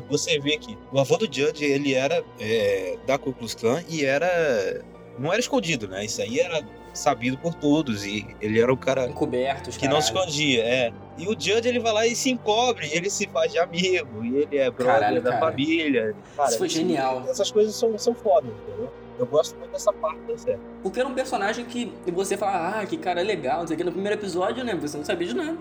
você vê que o avô do Judge, ele era é, da Ku Klux Klan e era... Não era escondido, né? Isso aí era sabido por todos e ele era o cara Encoberto, que não se escondia, é. E o Judge ele vai lá e se encobre, ele se faz de amigo, e ele é brother Caralho, da cara. família. Cara, Isso foi genial. Essas coisas são, são foda, entendeu? Eu gosto muito dessa parte da série. Porque era um personagem que você fala, ah, que cara legal, não sei o que. No primeiro episódio, né, você não sabia de nada.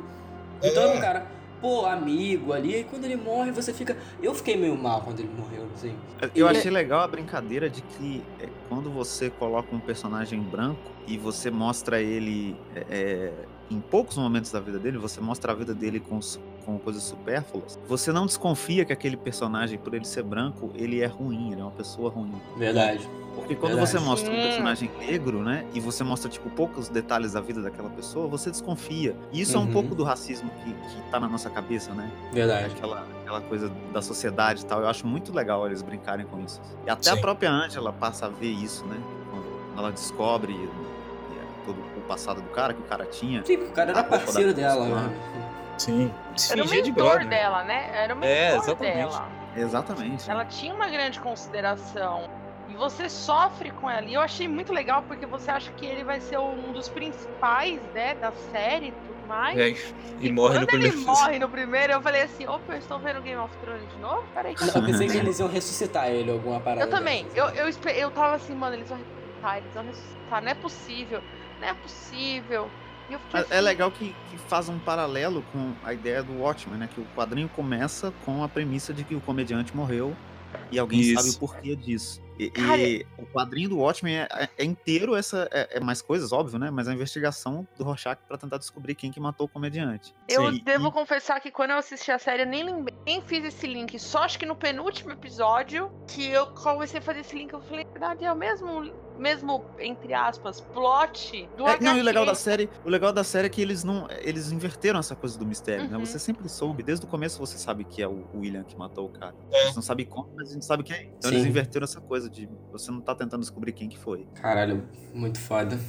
Então, é. cara, pô, amigo ali, e quando ele morre, você fica. Eu fiquei meio mal quando ele morreu, assim. Eu achei legal a brincadeira de que é, quando você coloca um personagem branco e você mostra ele é, é, em poucos momentos da vida dele, você mostra a vida dele com, com coisas supérfluas, você não desconfia que aquele personagem, por ele ser branco, ele é ruim, ele é uma pessoa ruim. Verdade. Porque quando Verdade. você mostra um personagem negro, né, e você mostra, tipo, poucos detalhes da vida daquela pessoa, você desconfia. E isso uhum. é um uhum. pouco do racismo que, que tá na nossa cabeça, né? Verdade. Aquela, aquela coisa da sociedade e tal. Eu acho muito legal eles brincarem com isso. E até Sim. a própria Angela passa a ver isso, né? Quando ela descobre é, passado do cara, que o cara tinha. Sim, o cara era parceiro dela, né? Sim. Era o mentor de dela, né? Era o mentor é, exatamente. dela. Exatamente. Ela tinha uma grande consideração você sofre com ela. E eu achei muito legal porque você acha que ele vai ser um dos principais, né, da série e tudo mais. É, e, e morre quando no primeiro. ele morre no primeiro, eu falei assim, opa, eu estou vendo Game of Thrones de novo? Peraí. Não, eu pensei que eles iam ressuscitar ele, alguma parada. Eu também. Eu, eu, eu tava assim, mano, eles vão ressuscitar, eles vão ressuscitar. Não é possível. Não é possível. É, é, assim... é, legal que, que, faz um paralelo com a ideia do Watchmen, né? Que o quadrinho começa com a premissa de que o comediante morreu e alguém Isso. sabe o porquê disso. E, Cara, e, o quadrinho do Watchmen é, é, é inteiro essa. É, é, mais coisas, óbvio, né? Mas a investigação do Rorschach para tentar descobrir quem que matou o comediante. Eu Sim. devo e... confessar que quando eu assisti a série, eu nem lembrei, nem fiz esse link. Só acho que no penúltimo episódio que eu comecei a fazer esse link, eu falei, na verdade, é o mesmo mesmo entre aspas, plot do é, Não, e o legal da série, o legal da série é que eles não, eles inverteram essa coisa do mistério, né? uhum. né? Você sempre soube, desde o começo você sabe que é o William que matou o cara. É. Você não sabe como, mas a gente sabe quem é. Então Sim. eles inverteram essa coisa de você não tá tentando descobrir quem que foi. Caralho, muito foda.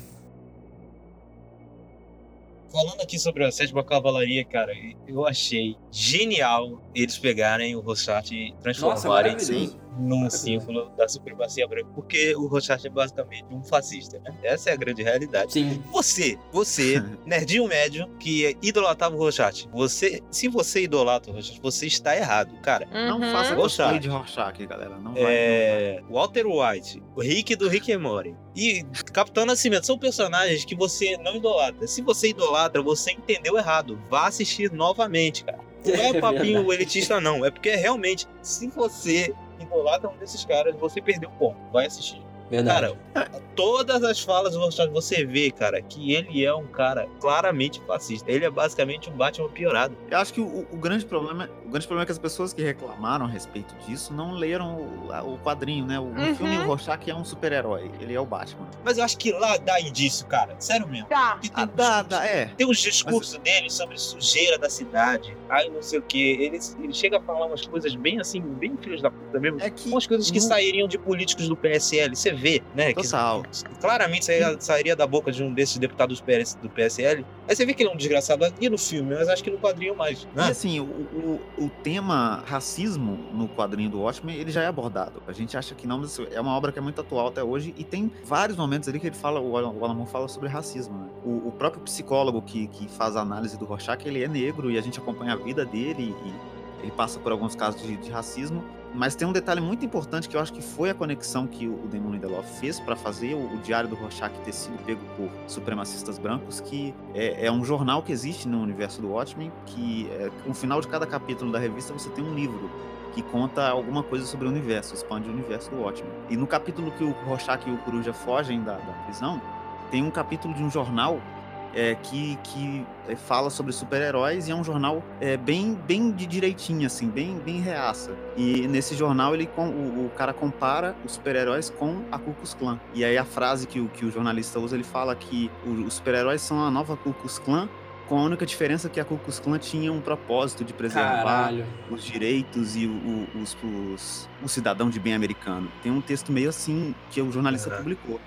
Falando aqui sobre a sétima cavalaria, cara, eu achei genial eles pegarem o Rorschach e transformarem Nossa, num símbolo da supremacia branca, porque o Rorschach é basicamente um fascista, né? Essa é a grande realidade. Sim. Você, você, nerdinho médio, que idolatrava o Rorschach, você, se você idolatra o Rorschach, você está errado, cara. Uhum. Não faça cosplay de Rorschach, galera. Não vai, é... Não vai. Walter White, o Rick do Rick and Morty e Capitão Nascimento são personagens que você não idolatra. Se você idolatra, você entendeu errado. Vá assistir novamente, cara. Não é, é papinho elitista, não. É porque realmente, se você idolatra um desses caras, você perdeu o ponto. Vai assistir. Verdade. Cara, todas as falas do Rorschach você vê, cara, que ele é um cara claramente fascista. Ele é basicamente um Batman piorado. Eu acho que o, o grande problema, o grande problema é que as pessoas que reclamaram a respeito disso não leram o, o quadrinho, né? O, Uhum. filme o Rorschach é um super-herói, ele é o Batman. Mas eu acho que lá dá indício, cara. Sério mesmo. Tá. Ah, tem, dá, dá, é. tem uns discursos dele sobre sujeira da cidade. Ai, não sei o que. Ele, ele chega a falar umas coisas bem assim, bem filhos da puta mesmo. É que Umas coisas que no- sairiam de políticos do PSL. Você vê, né? que- Total. claramente sairia, da boca de um desses deputados do PSL. Aí você vê que ele é um desgraçado aqui no filme, mas acho que no quadrinho mais. E Né? assim, o, o, o tema racismo no quadrinho do Watchmen, ele já é abordado. A gente acha que não, mas é uma obra que é muito atual até hoje e tem vários momentos ali que ele fala, o Alan Moore fala sobre racismo. né? O, o próprio psicólogo que, que faz a análise do Rorschach, ele é negro e a gente acompanha a vida dele e ele passa por alguns casos de, de racismo. Mas tem um detalhe muito importante que eu acho que foi a conexão que o o Damon Lindelof fez para fazer o, o Diário do Rorschach ter sido pego por supremacistas brancos, que é, é um jornal que existe no universo do Watchmen, que é, no final de cada capítulo da revista você tem um livro que conta alguma coisa sobre o universo, expande o universo do Watchmen. E no capítulo que o Rorschach e o Coruja fogem da, da prisão, tem um capítulo de um jornal é, que, que é, fala sobre super-heróis e é um jornal é, bem, bem de direitinho, assim, bem, bem reaça. E nesse jornal ele o, o cara compara os super-heróis com a Ku Klux Klan. E aí a frase que o, que o jornalista usa, ele fala que os super-heróis são a nova Ku Klux Klan, com a única diferença que a Ku Klux Klan tinha um propósito de preservar Caralho. os direitos e o, o- os, os- o cidadão de bem americano. Tem um texto meio assim que o jornalista Uhum. publicou.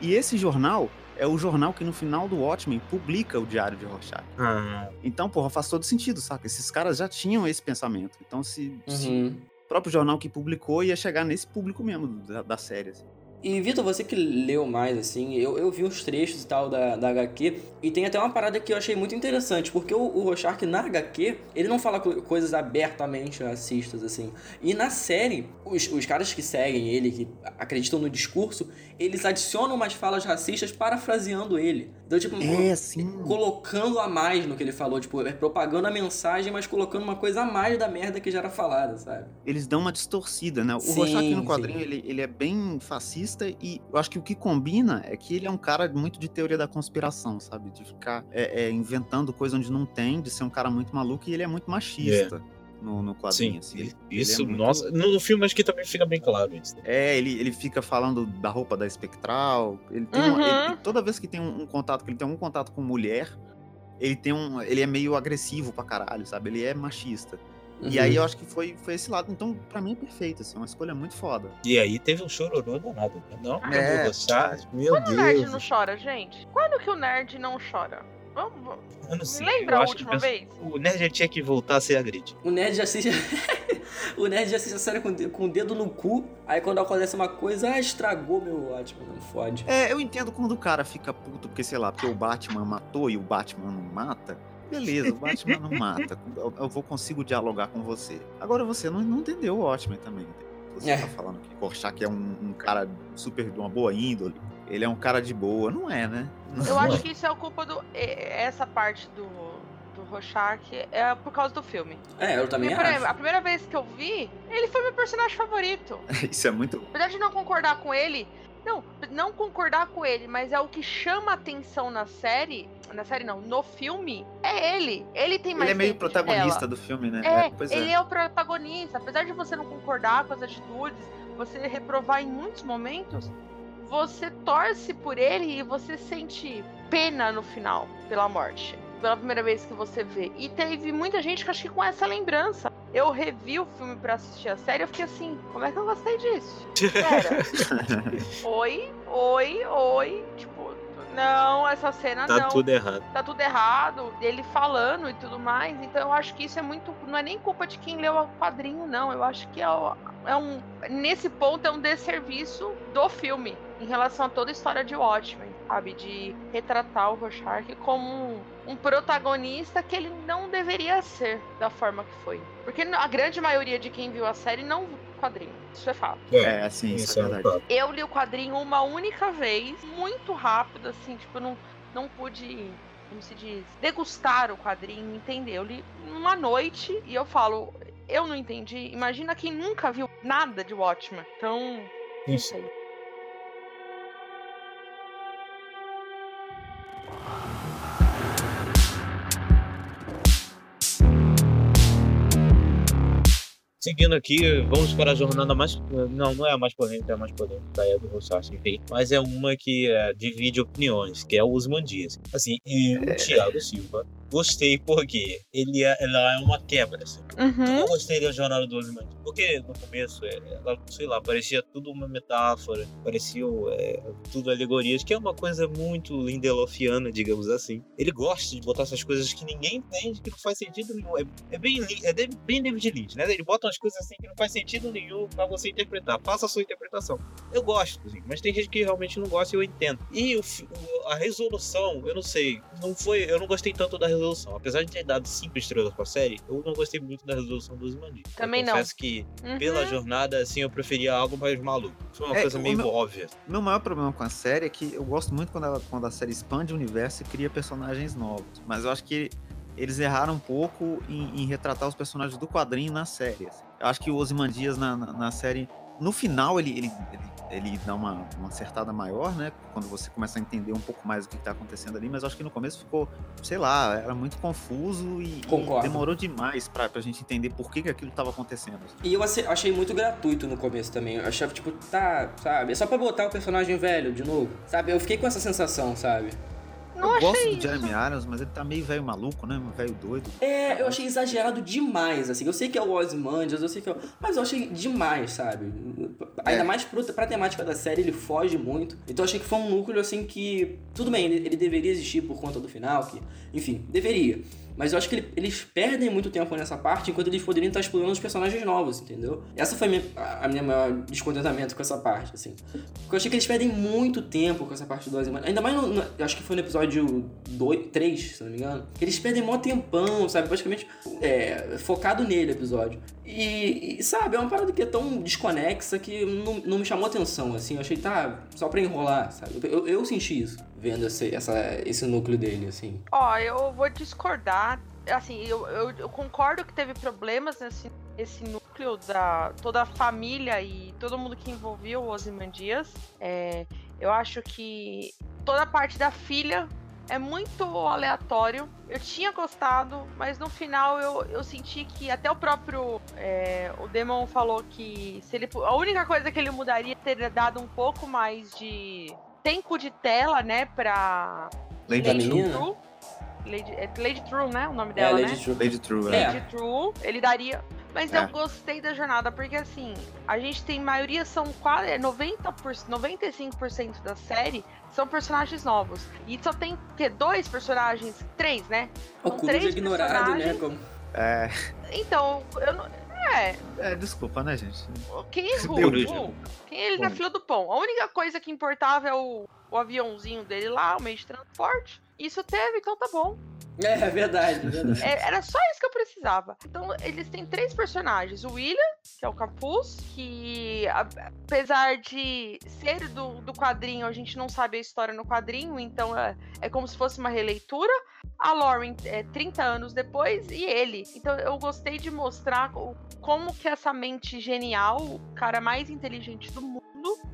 E esse jornal é o jornal que no final do Watchmen publica o Diário de Rorschach. Ah, Então, porra, faz todo sentido, saca? Esses caras já tinham esse pensamento. Então, se, se Uhum. o próprio jornal que publicou ia chegar nesse público mesmo da, da série. assim. E Vitor, você que leu mais, assim, eu, eu vi uns trechos e tal da, da HQ, e tem até uma parada que eu achei muito interessante, porque o, o Rorschach na HQ, ele não fala co- coisas abertamente racistas, assim. E na série, os, os caras que seguem ele, que acreditam no discurso, eles adicionam umas falas racistas parafraseando ele. Então, tipo, sim. colocando a mais no que ele falou, tipo, é propagando a mensagem, mas colocando uma coisa a mais da merda que já era falada, sabe? Eles dão uma distorcida, né? O Sim, Rorschach no sim. quadrinho, ele, ele é bem fascista e eu acho que o que combina é que ele é um cara muito de teoria da conspiração, sabe? De ficar é, é, inventando coisa onde não tem, de ser um cara muito maluco e ele é muito machista. No, no quadrinho, sim, assim. Ele- ele isso, é muito- nossa. No, no filme acho que também fica bem claro isso. É, ele, ele fica falando da roupa da espectral. Ele tem Uhum. uma- ele- toda vez que tem um, um contato, que ele tem um contato com mulher, ele tem um. Ele é meio agressivo pra caralho, sabe? Ele é machista. E Uhum. aí eu acho que foi, foi esse lado. Então, pra mim é perfeito, assim, uma escolha muito foda. E aí teve um chororô danado. né? Não, eu É. vou gostar. Meu Quando o nerd Deus. não chora, gente? Quando que o nerd não chora? Vamos. Eu não sei. Lembra eu a que última penso- vez? O nerd já tinha que voltar a ser a grid. O nerd assiste. o nerd assiste a série com, com o dedo no cu. Aí quando acontece uma coisa, ah, estragou meu ótimo, não fode. É, eu entendo quando o cara fica puto, porque, sei lá, porque o Batman matou e o Batman não mata. Beleza, o Batman não mata. Eu, eu vou consigo dialogar com você. Agora você não, não entendeu o Watchmen também. Você É. tá falando que Rorschach é um, um cara super de uma boa índole. Ele é um cara de boa. Não é, né? Eu acho que isso é a culpa do. é- Essa parte do, do Rorschach é por causa do filme. É, eu também Porque, por exemplo, acho. a primeira vez que eu vi, ele foi meu personagem favorito. Isso é muito. Apesar de não concordar com ele. Não, não concordar com ele, mas é o que chama atenção na série. Na série não, no filme, é ele. Ele tem mais Ele é meio protagonista do filme, né? É, pois ele é. o protagonista. Apesar de você não concordar com as atitudes, você reprovar em muitos momentos, você torce por ele e você sente pena no final pela morte. Pela primeira vez que você vê. E teve muita gente que acho que com essa lembrança. Eu revi o filme pra assistir a série, eu fiquei assim, como é que eu gostei disso? Pera. oi, oi, oi. Tipo, não, essa cena Tá não tudo errado. tá tudo errado, dele falando e tudo mais. Então eu acho que isso é muito. Não é nem culpa de quem leu o quadrinho, não. Eu acho que é, é um. Nesse ponto é um desserviço do filme em relação a toda a história de Watchmen, sabe? De retratar o Rorschach como um, um protagonista que ele não deveria ser da forma que foi. Porque a grande maioria de quem viu a série não quadrinho. Isso é fato. É, assim, isso, Isso é é verdade. fato. Eu li o quadrinho uma única vez, muito rápido, assim, tipo, eu não, não pude, como se diz, degustar o quadrinho, entender. Eu li numa noite e eu falo, eu não entendi. Imagina quem nunca viu nada de Watchmen. Então, não Isso. sei. Seguindo aqui, vamos para a jornada mais. Não, não é a mais polêmica, é a mais polêmica, é do Rossassi, enfim. Mas é uma que é, divide opiniões, que é o Usman Dias. Assim, e o Thiago Silva, gostei porque ele é, ela é uma quebra, assim. Uhum. Eu gostei da jornada do Usman Dias, porque no começo, é, ela, sei lá, parecia tudo uma metáfora, parecia é, tudo alegorias, que é uma coisa muito lindelofiana, digamos assim. Ele gosta de botar essas coisas que ninguém entende, que não faz sentido nenhum. É, é bem, é de- bem David Lynch, né? Ele bota umas coisas assim que não faz sentido nenhum pra você interpretar. Faça a sua interpretação. Eu gosto, assim, mas tem gente que realmente não gosta e eu entendo. E o- a resolução, eu não sei, não foi, eu não gostei tanto da resolução. Apesar de ter dado cinco estrelas pra série, eu não gostei muito da resolução dos Mandi. Também eu não. confesso que Uhum. pela jornada, assim, eu preferia algo mais maluco. Foi uma É, coisa meio meu- óbvia. Meu maior problema com a série é que eu gosto muito quando, ela- quando a série expande o universo e cria personagens novos. Mas eu acho que eles erraram um pouco em, em retratar os personagens do quadrinho na série. assim. Eu acho que o Ozymandias na, na, na série, no final, ele, ele, ele, ele dá uma, uma acertada maior, né? Quando você começa a entender um pouco mais o que está acontecendo ali. Mas eu acho que no começo ficou, sei lá, era muito confuso e, e demorou demais pra, pra gente entender por que, que aquilo estava acontecendo. assim. E eu achei muito gratuito no começo também. Eu achava, tipo, tá, sabe? É só pra botar o personagem velho de novo. Sabe? Eu fiquei com essa sensação, sabe? Não eu gosto do Jeremy Irons, mas ele tá meio velho maluco, né? Velho doido. É, eu achei exagerado demais, assim. Eu sei que é o Ozymandias, eu sei que é o... Mas eu achei demais, sabe? Ainda É. mais pro, pra temática da série, ele foge muito. Então eu achei que foi um núcleo, assim, que... Tudo bem, ele, ele deveria existir por conta do final, que... Enfim, deveria. Mas eu acho que ele- eles perdem muito tempo nessa parte, enquanto eles poderiam estar explorando os personagens novos, entendeu? Essa foi a minha, maior descontentamento com essa parte, assim. Porque eu achei que eles perdem muito tempo com essa parte do Ozymandias. Ainda mais, no, no- eu acho que foi no episódio 2, 3, se não me engano. Eles perdem mó tempão, sabe? Praticamente é, focado nele o episódio. E, e, sabe, é uma parada que é tão desconexa que não, não me chamou atenção, assim. Eu achei, tá, só pra enrolar, sabe? Eu, eu senti isso, vendo esse, essa, esse núcleo dele, assim. Ó, eu vou discordar. Assim, eu, eu, eu concordo que teve problemas nesse, núcleo da toda a família e todo mundo que envolvia o Ozymandias. É, eu acho que toda a parte da filha é muito aleatório. Eu tinha gostado, mas no final eu, eu senti que até o próprio é, o Demon falou que se ele, a única coisa que ele mudaria é ter dado um pouco mais de tempo de tela, né, pra Lady Lady? True. Lady, é Lady True, né? O nome É, dela, Lady né? True. Lady True, é. É. Lady True. Ele daria. Mas É. eu gostei da jornada, porque assim, a gente tem maioria são quase é 90%, 95% da série são personagens novos. E só tem que dois personagens, três, né? O São três ignorado, né? Como... É, Então, eu não. É, é, desculpa, né, gente? quem errou? Pô, Quem é ele na Bom. fila do pão? A única coisa que importava é o, o aviãozinho dele lá, o meio de transporte. Isso teve, então tá bom. É, é verdade, é verdade. É, era só isso que eu precisava. Então, eles têm três personagens. O William, que é o Capuz, que apesar de ser do, do quadrinho, a gente não sabe a história no quadrinho, então é, é como se fosse uma releitura. A Lauren é 30 anos depois e ele. Então eu gostei de mostrar como que essa mente genial, o cara mais inteligente do mundo,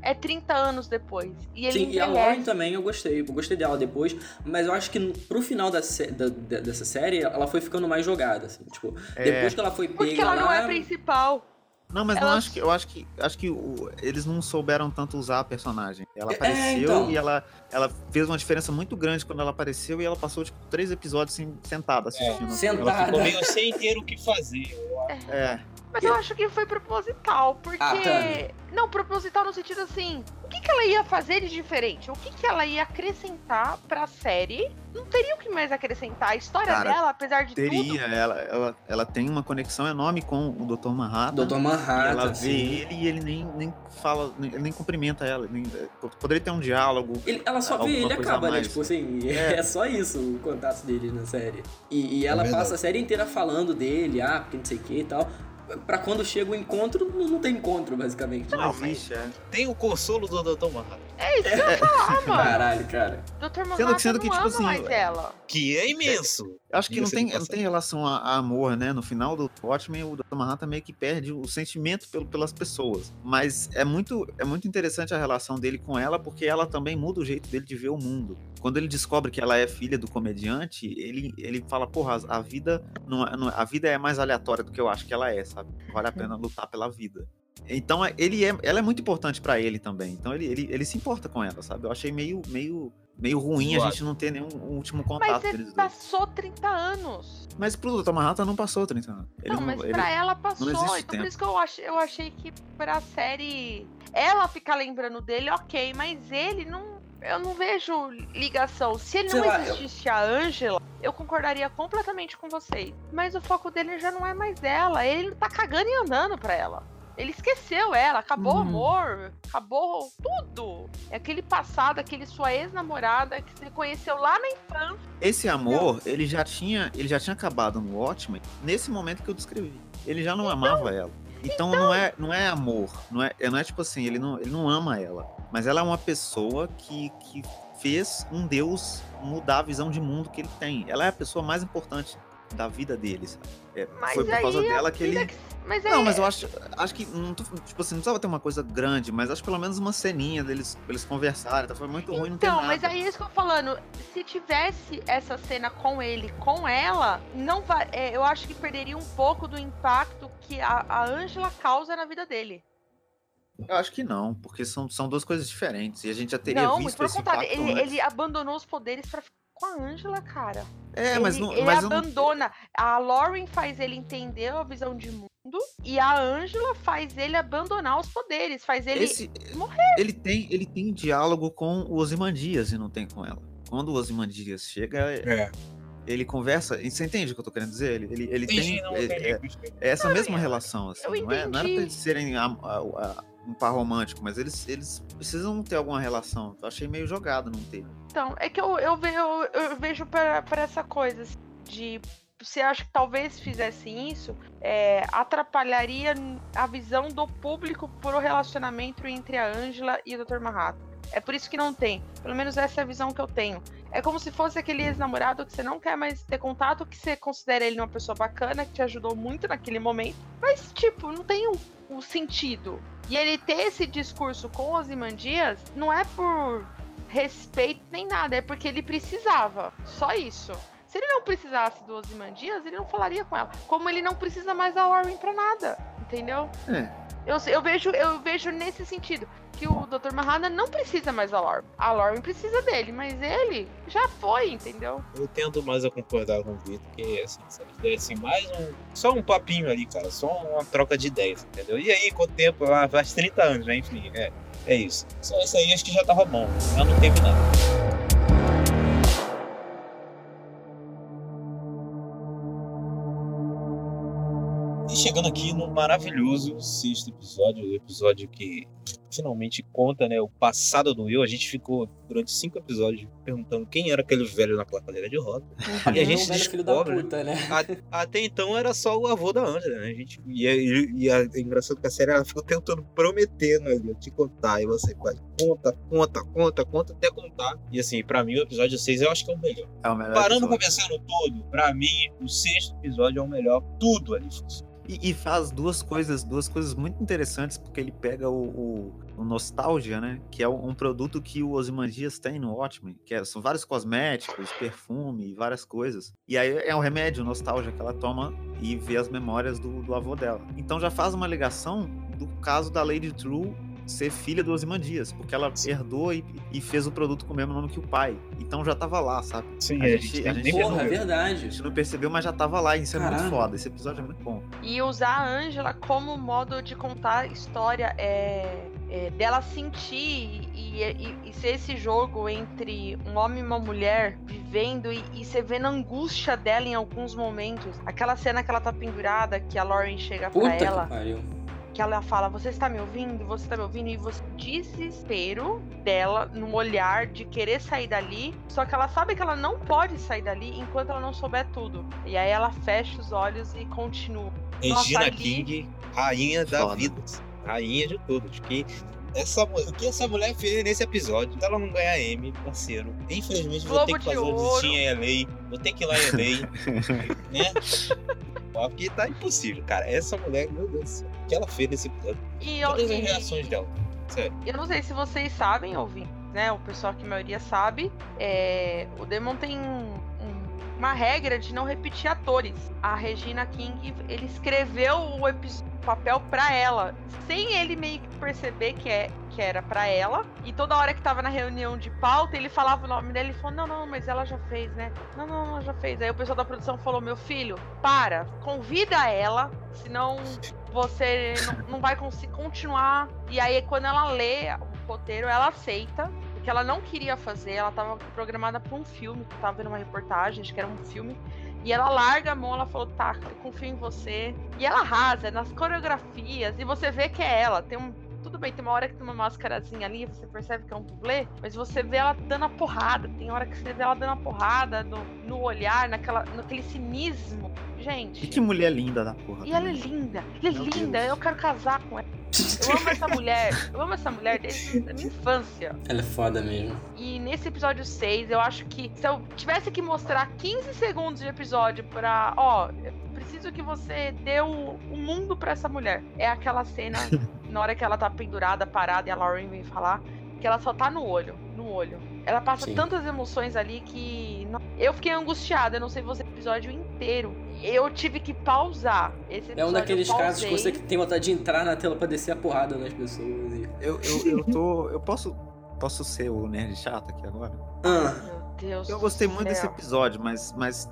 é 30 anos depois. E ele Sim, e a. Lauren também eu gostei. Eu gostei dela depois, mas eu acho que pro final da da- dessa série, ela foi ficando mais jogada, assim. Tipo, É. depois que ela foi pega Porque ela não lá... é a principal. Não, mas não Ela- acho que. Eu acho que. Acho que o- eles não souberam tanto usar a personagem. Ela É, apareceu então. e ela, ela fez uma diferença muito grande quando ela apareceu e ela passou, tipo, três episódios assim, sentada assistindo. sentada. Ela ficou meio sem ter o que fazer. É. Mas eu acho que foi proposital, porque. Ah. Não, proposital no sentido assim. O que, que ela ia fazer de diferente? O que, que ela ia acrescentar pra série? Não teria o que mais acrescentar. A história Cara, dela, apesar de tudo. Teria, ela, ela, ela tem uma conexão enorme com o Dr. Manhattan. Dr. Manhattan, ela vê assim. ele e ele nem, nem fala, nem- ele nem cumprimenta ela. nem- poderia ter um diálogo. Ele- ela só vê alguma ele e a acaba, né? Tipo assim, É. é. só isso o contato dele na série. E, e ela verdade. passa a série inteira falando dele, ah, porque não sei o que e tal. Pra quando chega o encontro, não não tem encontro, basicamente. Não existe, é. Tem o consolo do Dr. Manhattan. É isso que eu ia falar, mano. Caralho, cara. Dr. Manhattan Sendo que- sendo que, não tipo ama assim, mais ela. que é imenso. Eu acho que não tem, não tem relação a, a amor, né? No final do Watchmen, o Dr. Manhattan meio que perde o sentimento pelo- pelas pessoas. Mas é muito, é muito interessante a relação dele com ela, porque ela também muda o jeito dele de ver o mundo. Quando ele descobre que ela é filha do comediante, ele, ele fala, porra, a vida, não, é- não é- a vida é mais aleatória do que eu acho que ela é, sabe? Vale a pena lutar pela vida. Então é- ele é, ela é muito importante pra ele também. Então ele, ele, ele se importa com ela, sabe? Eu achei meio, meio, meio ruim a gente não ter nenhum último Mas contato ele deles dois. passou 30 anos. Mas pro Dr. Manhattan não passou 30 anos. Ele não, mas ele- pra ela passou. Então por tempo. isso que eu achei, eu achei que pra série ela ficar lembrando dele, ok, mas ele não. Eu não vejo ligação. Se ele Sei não lá, eu- existisse a Angela, eu concordaria completamente com vocês. Mas o foco dele já não é mais ela. Ele tá cagando e andando pra ela. Ele esqueceu ela, acabou o Hum. amor, acabou tudo. É aquele passado, aquele sua ex-namorada que você conheceu lá na infância. Esse amor, ele já tinha, ele já tinha acabado no Watchmen nesse momento que eu descrevi. Ele já não amava ela. Então, não é, não é amor, não é, não é tipo assim, ele não, ele não ama ela, mas ela é uma pessoa que, que fez um deus mudar a visão de mundo que ele tem. Ela é a pessoa mais importante da vida dele, sabe? É, foi por causa a dela que ele vida Mas é, Não, mas eu acho, acho que não tô- tipo assim, não precisava ter uma coisa grande, mas acho que pelo menos uma ceninha deles, eles conversarem. Então foi muito ruim não ter Então, nada. mas aí é isso que eu tô falando. Se tivesse essa cena com ele, com ela, não vai. é, eu acho que perderia um pouco do impacto que a, a Angela causa na vida dele. Eu acho que não, porque são, são duas coisas diferentes. E a gente já teria não, visto esse contrário. impacto Ele, antes. ele abandonou os poderes pra ficar com a Angela, cara. É, ele, mas não. ele mas eu não- abandona. A Lauren faz ele entender a visão de mundo. E a Angela faz ele abandonar os poderes. Faz ele. esse, morrer. ele tem ele tem diálogo com o Ozymandias e não tem com ela. Quando o Ozymandias chega, É. ele conversa. Você entende o que eu tô querendo dizer? Ele, ele, ele Entendi, tem. não, é- entendi. é- é essa mesma relação, assim. eu Não, é, não era pra entendi. eles serem a- a- a- um par romântico, mas eles, eles precisam ter alguma relação. Eu achei meio jogado não ter. Então, é que eu, eu, ve- eu, vejo pra essa coisa assim, de. Você acha que talvez fizessem isso, é, atrapalharia a visão do público pro relacionamento entre a Angela e o Dr. Manhattan. É por isso que não tem. Pelo menos essa é a visão que eu tenho. É como se fosse aquele ex-namorado que você não quer mais ter contato, que você considera ele uma pessoa bacana, que te ajudou muito naquele momento. Mas, tipo, não tem um, um sentido. E ele ter esse discurso com os Imandias não é por respeito nem nada, é porque ele precisava. Só isso. Se ele não precisasse do Ozymandias, ele não falaria com ela. Como ele não precisa mais da Warren pra nada. Entendeu? É. Eu, eu, vejo, eu vejo nesse sentido. Que o Dr. Manhattan não precisa mais da Lauren. A Lauren precisa dele, mas ele já foi, entendeu? Eu tendo mais a concordar com o Vitor, que assim, se eles dessem mais um. Só um papinho ali, cara. Só uma troca de ideias, entendeu? E aí, com o tempo, ah, faz 30 anos, né? Enfim, é, é isso. Só isso aí acho que já tava bom. Já não teve nada. Chegando aqui no maravilhoso sexto episódio, o episódio que finalmente conta né, o passado do Will. A gente ficou durante cinco episódios perguntando quem era aquele velho naquela cadeira de roda. E a gente um velho filho da descobre, né? puta, né? A- até então era só o avô da Angela, né? A gente, e, é- e, e é engraçado que a série ela ficou tentando prometendo ali, eu te contar, e você vai, conta, conta, conta, conta, até contar. E assim, pra mim o episódio 6 eu acho que é o melhor. É o melhor Parando episódio. no todo, pra mim o sexto episódio é o melhor, tudo ali funciona. E, e faz duas coisas, duas coisas muito interessantes, porque ele pega o, o- o Nostalgia, né? Que é um produto que o Ozymandias tem no Watchmen, que é- são vários cosméticos, perfume várias coisas. E aí é um remédio, Nostalgia, que ela toma e vê as memórias do, do avô dela. Então já faz uma ligação do caso da Lady True ser filha do Ozymandias, porque ela herdou e, e fez o produto com o mesmo nome que o pai. Então já tava lá, sabe? Sim, A é, gente- nem- a gente nem Porra, é percebeu. A verdade. gente não percebeu, mas já tava lá. e Isso é Caralho. muito foda. Esse episódio é muito bom. E usar a Angela como modo de contar a história é, é, dela sentir e, e- e ser esse jogo entre um homem e uma mulher vivendo e, e você vendo a angústia dela em alguns momentos. Aquela cena que ela tá pendurada, que a Lauren chega pra Puta ela, que pariu. Que ela fala: Você está me ouvindo? Você está me ouvindo? E você desespero dela no olhar de querer sair dali. Só que ela sabe que ela não pode sair dali enquanto ela não souber tudo. E aí ela fecha os olhos e continua. Nossa, Regina ali- King, rainha da Foda. vida. Rainha de tudo. Acho que Essa, o que essa mulher fez nesse episódio? Se ela não ganhar M, parceiro. Infelizmente, vou Globo ter que fazer de uma Ouro. visitinha em LA. Vou ter que ir lá em LA, né? Porque tá impossível, cara. Essa mulher, meu Deus do céu. O que ela fez nesse episódio? E eu, Todas as e- reações dela. Sério. eu não sei se vocês sabem, ouvir, né? O pessoal que a maioria sabe. É, o Demon tem uma regra de não repetir atores. A Regina King, ele escreveu o, papel pra ela, sem ele meio que perceber que, é, que era pra ela. E toda hora que tava na reunião de pauta, ele falava o nome dela e falou: Não, não, mas ela já fez, né? Não, não, ela já fez. Aí o pessoal da produção falou: Meu filho, para, convida ela, senão você não, não vai conseguir continuar. E aí, quando ela lê o roteiro, ela aceita. Porque ela não queria fazer, ela tava programada pra um filme, que tava vendo uma reportagem, acho que era um filme. E ela larga a mão, ela falou, tá, eu confio em você. E ela arrasa nas coreografias, e você vê que é ela. Tem um. Tudo bem, tem uma hora que tem uma máscarazinha ali, você percebe que é um dublê, mas você vê ela dando a porrada. Tem hora que você vê ela dando a porrada no, no olhar, naquela, naquele cinismo. Gente. E que mulher linda da porra. E ela é também. linda, ela é Meu linda, Deus. eu quero casar com ela. Eu amo essa mulher, eu amo essa mulher desde a minha infância. Ela é foda mesmo. E nesse episódio 6, eu acho que se eu tivesse que mostrar 15 segundos de episódio pra. Ó, eu preciso que você dê o, o mundo pra essa mulher. É aquela cena, na hora que ela tá pendurada, parada, e a Lauren vem falar, que ela só tá no olho. No olho. Ela passa Sim. tantas emoções ali que. Eu fiquei angustiada, eu não sei você, o episódio inteiro. Eu tive que pausar esse episódio. É um daqueles casos que você tem vontade de entrar na tela pra descer a porrada nas pessoas. E... Eu, eu, eu tô. Eu posso. Posso ser o nerd chato aqui agora? Ah, Meu Deus. Eu do gostei muito desse episódio, mas, mas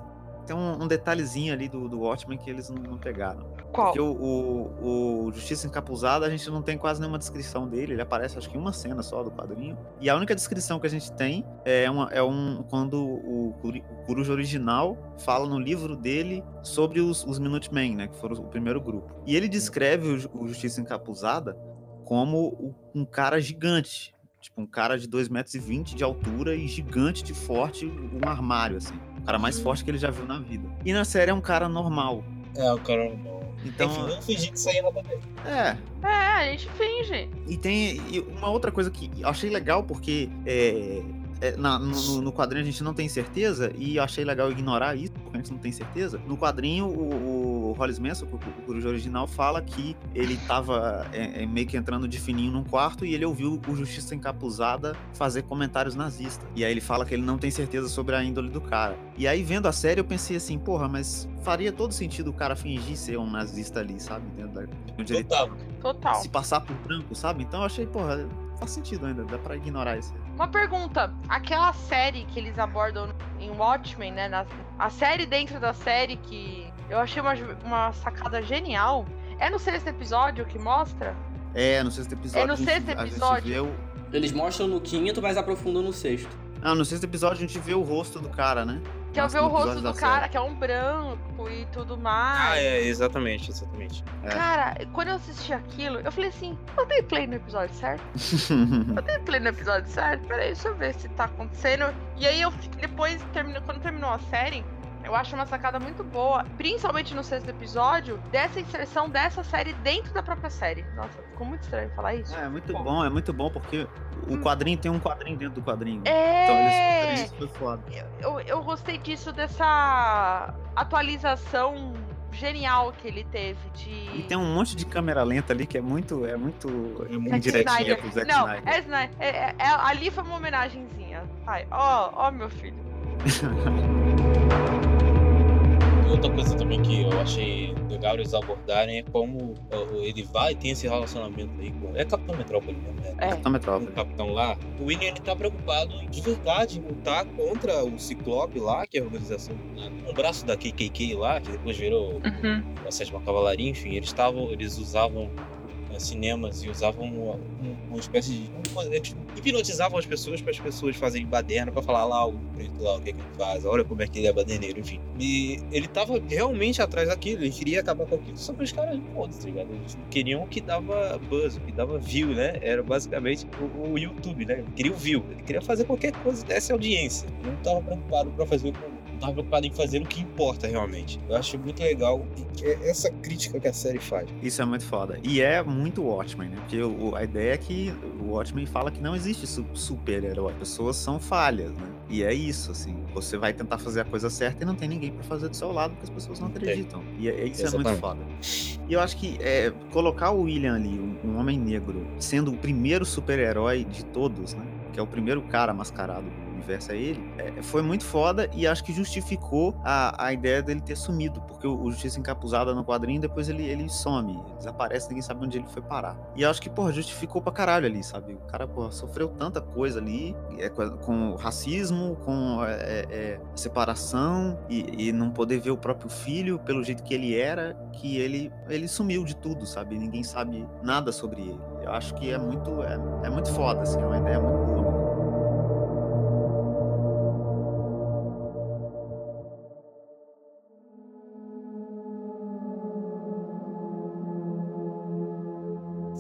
tem um, um detalhezinho ali do, do Watchmen que eles não, não pegaram. Qual? Porque o, o, o Justiça Encapuzada, a gente não tem quase nenhuma descrição dele. Ele aparece, acho que em uma cena só do quadrinho. E a única descrição que a gente tem é, uma, é um quando o, o Coruja original fala no livro dele sobre os, os Minutemen, né? Que foram o primeiro grupo. E ele descreve o, o Justiça Encapuzada como um cara gigante. Tipo, um cara de 2,20 metros de altura e gigante de forte, um armário, assim. O cara mais forte que ele já viu na vida. E na série é um cara normal. É, o cara. Então, Enfim, vamos fingir que isso aí ela também. é, É, a gente finge. E tem e uma outra coisa que eu achei legal, porque é, é, na- no, no- quadrinho a gente não tem certeza, e eu achei legal ignorar isso, porque a gente não tem certeza. No quadrinho, o, o Hollis Manson, o, o Coruja original, fala que ele tava é, é, meio que entrando de fininho num quarto e ele ouviu o Justiça Encapuzada fazer comentários nazistas. E aí ele fala que ele não tem certeza sobre a índole do cara. E aí, vendo a série, eu pensei assim, porra, mas faria todo sentido o cara fingir ser um nazista ali, sabe? Dentro da, onde ele Total. Total. se passar por branco, sabe? Então eu achei, porra, faz sentido ainda, dá pra ignorar isso. Uma pergunta. Aquela série que eles abordam em Watchmen, né? na- a série dentro da série que eu achei uma, uma sacada genial. É no sexto episódio que mostra? É, no sexto episódio. É no a gente- sexto a gente episódio? vê o... eles mostram no quinto, mas aprofundam no sexto. Ah, no sexto episódio a gente vê o rosto do cara, né? Que eu Mostra ver o rosto do cara, série. que é um branco e tudo Ah, mais. é, exatamente, exatamente. É. Cara, quando eu assisti aquilo, eu falei assim, eu dei play no episódio certo? Eu dei play no episódio certo? Peraí, deixa eu ver se tá acontecendo. E aí eu depois, quando terminou a série, eu acho uma sacada muito boa, principalmente no sexto episódio, dessa inserção dessa série dentro da própria série. Nossa, ficou muito estranho falar isso. É, é muito bom, é muito bom porque o quadrinho tem um quadrinho dentro do quadrinho. É. Então eles isso foi foda. Eu, eu gostei disso, dessa atualização genial que ele teve de. E tem um monte de câmera lenta ali que é muito, é muito É muito Zack indiretinha Snyder. pro Zack Não, Snyder. é, Snyder. É- é- é- ali foi uma homenagenzinha. Ai, ó, ó, meu filho. E outra coisa também que eu achei legal eles abordarem é como ele vai tem esse relacionamento aí com. É Capitão Metrópole mesmo, né? É. Capitão Metrópole. o capitão lá, o William ele tá preocupado em de verdade lutar contra o Ciclope lá, que é a organização, um braço da KKK lá, que depois virou a sétima cavalaria, enfim, eles estavam, eles usavam cinemas e usavam uma, um- uma espécie de. hipnotizavam as pessoas para as pessoas fazerem baderna para falar lá o preto lá, o que, é que ele faz, olha como é que ele é baderneiro, enfim. E ele tava realmente atrás daquilo, ele queria acabar com aquilo. Só que os caras, foda tá ligado? Eles queriam o que dava buzz, o que dava view, né? Era basicamente o, o YouTube, né? Ele queria o view, ele queria fazer qualquer coisa que desse audiência. Ele não tava preocupado para fazer com tava preocupado em fazer o que importa realmente. Eu acho muito legal essa crítica que a série faz. Isso é muito foda. E é muito Watchmen, né? Porque o, a ideia é que o Watchmen fala que não existe su super-herói. Pessoas são falhas, né? E é isso, assim. Você vai tentar fazer a coisa certa e não tem ninguém para fazer do seu lado porque as pessoas não acreditam. E é, isso Exatamente. é muito foda. E eu acho que é, colocar o William ali, um, um homem negro, sendo o primeiro super-herói de todos, né? Que é o primeiro cara mascarado universo a ele, é, foi muito foda e acho que justificou a, a ideia dele ter sumido, porque o, o Justiça Encapuzada no quadrinho, depois ele, ele some, desaparece, ninguém sabe onde ele foi parar. E acho que, porra, justificou pra caralho ali, sabe? O cara, porra, sofreu tanta coisa ali, é, com, com racismo, com é, é, é, separação e, e não poder ver o próprio filho pelo jeito que ele era, que ele, ele sumiu de tudo, sabe? Ninguém sabe nada sobre ele. Eu acho que é muito, é, é muito foda, assim, é uma ideia muito boa.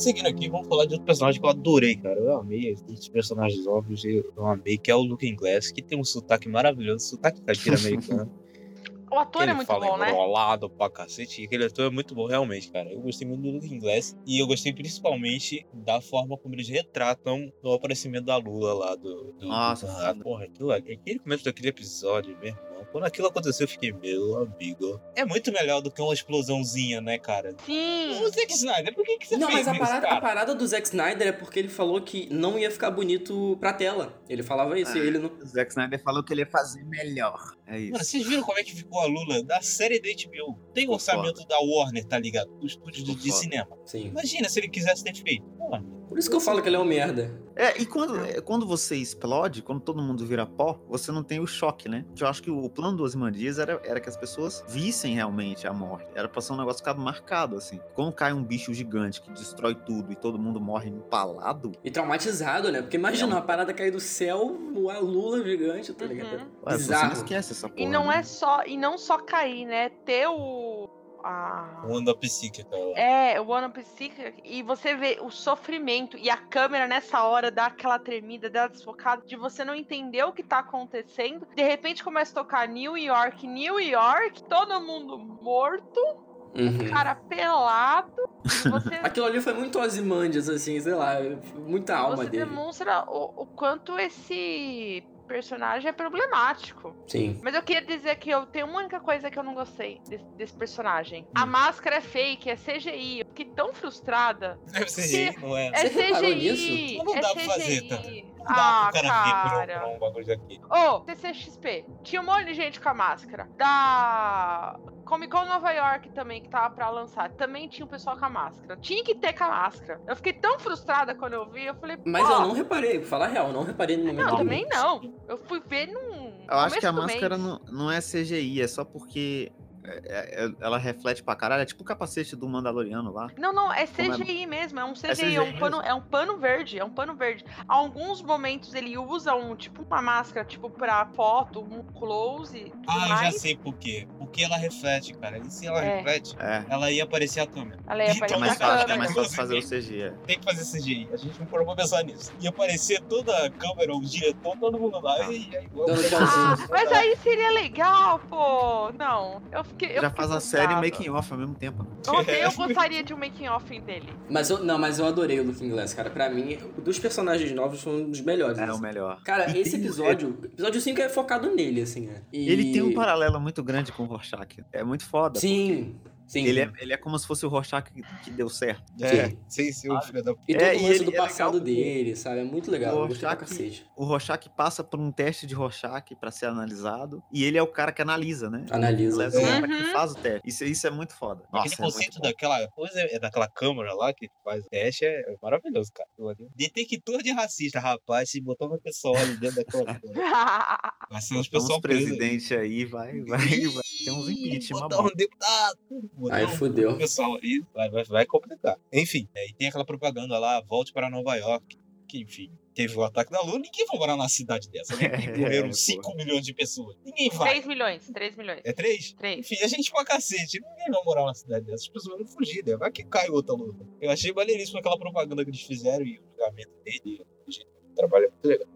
Seguindo aqui, vamos falar de outro personagem que eu adorei, cara. Eu amei esses personagens óbvios, eu amei, que é o Luke Inglés, que tem um sotaque maravilhoso, sotaque caipira americano. O ator ele é muito fala bom, né? enrolado pra cacete. Aquele ator é muito bom, realmente, cara. Eu gostei muito do Luke Inglés. E eu gostei principalmente da forma como eles retratam o aparecimento da Lula lá do. do Nossa, do... Ah, porra, aquilo, aquele começo daquele episódio, mesmo. Quando aquilo aconteceu, eu fiquei, meu amigo. É muito melhor do que uma explosãozinha, né, cara? Sim. O Zack Snyder, por que, que você não, fez mas a isso, parada, a parada do Zack Snyder é porque ele falou que não ia ficar bonito pra tela. Ele falava isso, e ele não. O Zack Snyder falou que ele ia fazer melhor. É isso. Mano, vocês viram como é que ficou a Lula da série da HBO? Tem o orçamento da Warner, tá ligado? Do estúdio de, de cinema. Sim. Imagina se ele quisesse ter feito. Mano, Por isso que eu falo que ele é um merda. É, e quando, é, quando você explode, quando todo mundo vira pó, você não tem o choque, né? Que eu acho que o plano do Ozymandias era, era que as pessoas vissem realmente a morte. Era pra ser um negócio ficado marcado, assim. Quando cai um bicho gigante que destrói tudo e todo mundo morre empalado, E traumatizado, né? Porque imagina, uma parada cair do céu, a lula gigante, tá ligado? Uhum. ué, você Bizarro. não esquece essa porra. E não né? é só, e não só cair, né? Ter o a o anda psíquica lá. é, o One Psychic, e você vê o sofrimento e a câmera nessa hora dá aquela tremida, dá desfocada, de você não entender o que tá acontecendo. De repente começa a tocar New York, New York, todo mundo morto, Uhum. cara pelado, você Aquilo ali foi muito Ozymandias, assim, sei lá, muita alma você dele. demonstra o, o quanto esse personagem é problemático. Sim. Mas eu queria dizer que eu tenho uma única coisa que eu não gostei desse, desse personagem. A máscara é fake, é CGI. Eu fiquei tão frustrada. Deve ser gay, não é? É CGI. nisso? Não é dá pra fazer, CGI. tá? Não Ah, cara cara. um, um bagulho daqui. Ô, CCXP. Tinha um monte de gente com a máscara. Da Comic Con Nova York também, que tava pra lançar. Também tinha o pessoal com a máscara. Tinha que ter com a máscara. Eu fiquei tão frustrada quando eu vi. Eu falei, Mas pô, eu não reparei, pra falar a real, não reparei no momento. Não, também não. Eu fui ver num. Eu acho que a máscara não, não é CGI, é só porque é- é- ela reflete pra caralho. É tipo o capacete do Mandaloriano lá. Não, não, é Como é? CGI mesmo, é um CGI, é, CGI um pano, é um pano verde, é um pano verde. Alguns momentos ele usa um, tipo, uma máscara, tipo, pra foto, um close tudo Ah, eu já mais. sei por quê. Porque ela reflete, cara. E se ela É. reflete, É. ela ia aparecer a câmera. Ela ia Então, É aparecer mais a fácil, é câmera. mais fácil fazer o CG. é. Tem que fazer CGI. A gente não parou pra pensar nisso. Ia aparecer toda a câmera, o diretor, todo mundo lá. E aí, Ah, mas aí seria legal, pô. Não, eu. Eu Já faz a série e making off ao mesmo tempo. Ontem eu gostaria de um making off dele. Mas eu, não, mas eu adorei o Looking Glass, cara. Pra mim, o dos personagens novos foi um dos melhores. É o assim. melhor. Cara, E esse tem- episódio, episódio 5 é focado nele, assim, né? E- Ele tem um paralelo muito grande com o Rorschach. É muito foda. Sim, sim. Ele é, ele é como se fosse o Rorschach que, que deu certo. É, sem ser o filho da E todo É, o e lance do é passado porque dele, sabe? É muito legal. o Rorschach- cacete. O Rorschach passa por um teste de Rorschach pra ser analisado. E ele é o cara que analisa, né? Analisa. Ele é o cara Uhum. que faz o teste. Isso, isso é muito foda. Nossa, Aquele é conceito daquela coisa, é daquela câmera lá que faz o teste é maravilhoso, cara. Detector de racista, rapaz. Se botar uma pessoa ali dentro daquela câmera. Vai ser uns pessoal presidente aí vai, vai, vai ter uns impeachment. Botar um deputado. Aí fudeu. pessoal ali, vai, vai, vai complicar. Enfim, é, e tem aquela propaganda lá, volte para Nova York. Que, enfim, teve o ataque da Lua, ninguém vai morar numa cidade dessa, né? É, morreram porra. 5 milhões de pessoas. Ninguém vai. 3 milhões, 3 milhões. É 3? 3. Enfim, a gente pra cacete. Ninguém vai morar numa cidade dessa. As pessoas vão fugir, né? Vai que cai outra luta. Eu achei maneiríssimo aquela propaganda que eles fizeram e o julgamento dele. O jeito que ele trabalha é muito legal.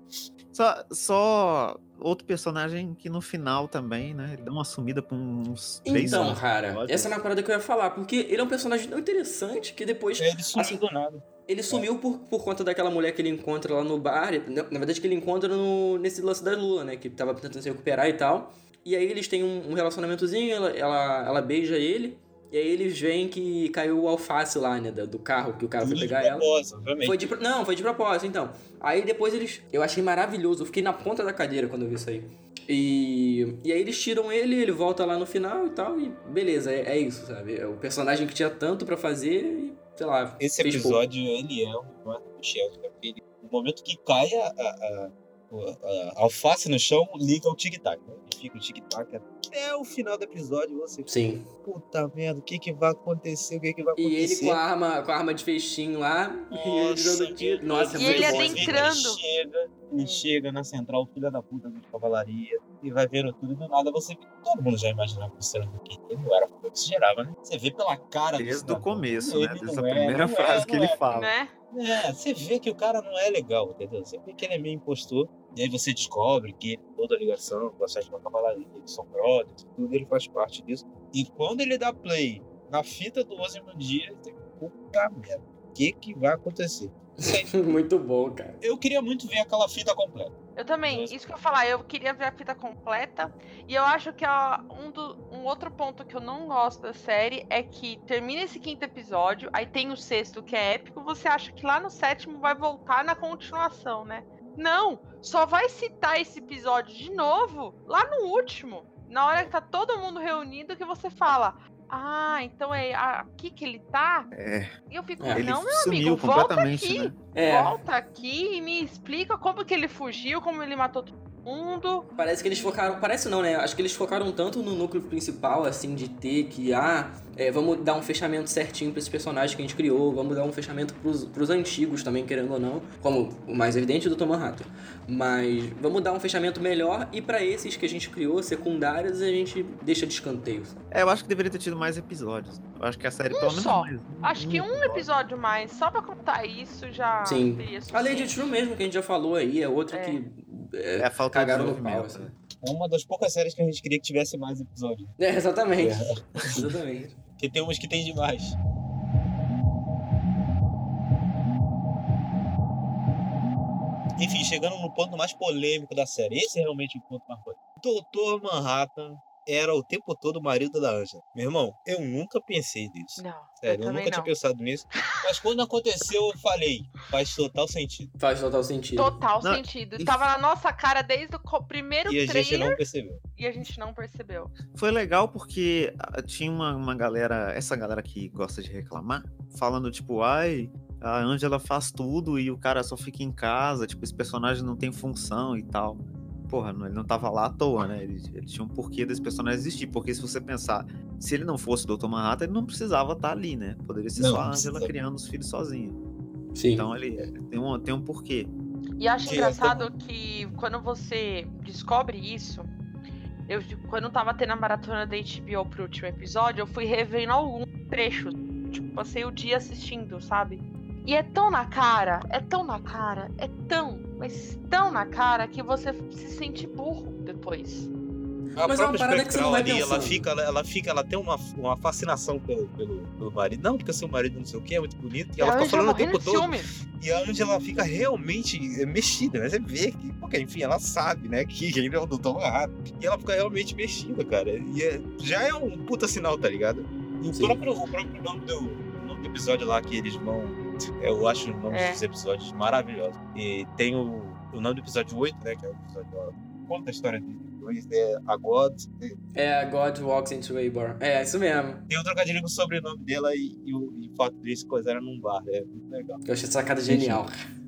Só, só outro personagem que no final também, né? Ele dá uma sumida por uns três Então, anos. cara, Pode. essa é uma parada que eu ia falar, porque ele é um personagem tão interessante que depois. Ele sumiu assim, do nada. Ele sumiu por, por conta daquela mulher que ele encontra lá no bar. Na, na verdade, que ele encontra no, nesse lance da Lua, né? Que tava tentando se recuperar e tal. E aí eles têm um, um relacionamentozinho, ela, ela, ela beija ele. E aí eles veem que caiu o alface lá, né? Do carro que o cara foi Tudo de pegar ela. obviamente. Foi de, não, foi de propósito, então. Aí depois eles. Eu achei maravilhoso. Eu fiquei na ponta da cadeira quando eu vi isso aí. E, e aí eles tiram ele, ele volta lá no final e tal, e beleza, é, é isso, sabe? É o personagem que tinha tanto pra fazer e, sei lá. Esse fez pouco. episódio, ele é um Sheldon, né? Porque ele, no momento que cai a, a, a- alface no chão, liga o tic-tac. Né? E fica o tic-tac até o final do episódio. Você fica, Sim. puta merda, o que que vai acontecer? O que que vai E ele acontecer? com a arma, com a arma de feixinho lá, e ele Nossa. Nossa, é E ele bom. Ele adentrando. chega, ele chega na central, filha da puta de cavalaria, e vai vendo tudo e do nada você vê. Todo mundo já imaginava que o que ele não era como se gerava, né? Você vê pela cara do Desde o começo, né? Desde a é, primeira é, frase que não ele é. fala. Né? É, você vê que o cara não é legal, entendeu? Você vê que ele é meio impostor. E aí você descobre que toda a ligação com a sétima cavalaria, eles são brothers, tudo ele faz parte disso. E quando ele dá play na fita do Ozymandias, fica, puta merda, o que que vai acontecer? muito bom, cara. Eu queria muito ver aquela fita completa. Eu também, Nossa. isso que eu ia falar, eu queria ver a fita completa. E eu acho que ó, um, do- um outro ponto que eu não gosto da série é que termina esse quinto episódio, aí tem o sexto que é épico, você acha que lá no sétimo vai voltar na continuação, né? Não, só vai citar esse episódio de novo lá no último. Na hora que tá todo mundo reunido, que você fala. Ah, então é aqui que ele tá? É, E eu fico, É. ele não, meu sumiu amigo, volta aqui né? É, volta aqui e me explica como que ele fugiu, como ele matou todo mundo. parece que eles focaram. Parece não, né? Acho que eles focaram tanto no núcleo principal, assim, de ter que, ah, é, vamos dar um fechamento certinho pra esse personagem que a gente criou, vamos dar um fechamento pros, pros antigos também, querendo ou não, como o mais evidente do Tom Manhattan. Mas vamos dar um fechamento melhor e pra esses que a gente criou, secundários, a gente deixa de escanteio. sabe? É, eu acho que deveria ter tido mais episódios. Eu acho que a série, pelo menos só. mais. Acho que um episódio mais, só pra contar isso, já Sim. teria A Lady. True mesmo, que a gente já falou aí, é outra É. que é, É a falta de cagaram no pau. Assim. É uma das poucas séries que a gente queria que tivesse mais episódios. É, exatamente. É. exatamente. Porque tem umas que tem demais. Enfim, chegando no ponto mais polêmico da série. Esse é realmente o ponto mais polêmico. Doutor Manhattan era o tempo todo o marido da Angela. Meu irmão, eu nunca pensei nisso. Não, Sério, eu eu, nunca não. tinha pensado nisso. Mas quando aconteceu, eu falei, faz total sentido. Faz total sentido. Total Não, sentido. e- Tava na nossa cara desde o primeiro E a gente trailer não percebeu. e a gente não percebeu. Foi legal porque ah, tinha uma, uma galera, essa galera que gosta de reclamar, falando tipo, ai, a Angela faz tudo e o cara só fica em casa, tipo, esse personagem não tem função e tal. Porra, não- ele não tava lá à toa, né? Ele, ele tinha um porquê desse personagem existir. Porque se você pensar, se ele não fosse o Dr. Manhattan, ele não precisava estar ali, né? Poderia ser Não, só a Angela criando os filhos sozinha. Sim. Então ele tem um, tem um porquê. E acho Que engraçado que quando você descobre isso, eu quando tava tendo a maratona da HBO pro último episódio, eu fui revendo alguns trechos. Tipo, passei o dia assistindo, sabe? E é tão na cara, é tão na cara, é tão, mas tão na cara que você se sente burro depois. A Mas é uma própria parada que você não vai espectral ali, ela fica, ela fica, ela tem uma, uma fascinação pelo, pelo, pelo marido. Não, porque seu marido não sei o que, é muito bonito. E ela a fica falando o tempo todo. ciúme. E a Angela fica realmente eh, mexida, né? Você vê que, porque, enfim, ela sabe, né, que ele é o Dr. Manhattan. E ela fica realmente mexida, cara. E é- já é um puta sinal, tá ligado? E o próprio, o próprio nome do, nome do episódio lá que eles vão. Eu acho o nome É. dos episódios maravilhosos. E tem o, o nome do episódio 8, né? Que é o episódio. Conta a história dele depois. É a God. É a God Walks into a Bar. É, isso mesmo. Tem um trocadilho com o sobrenome dela e, e o, e o fato deles se coisaram num bar. É muito legal. Eu achei essa sacada genial.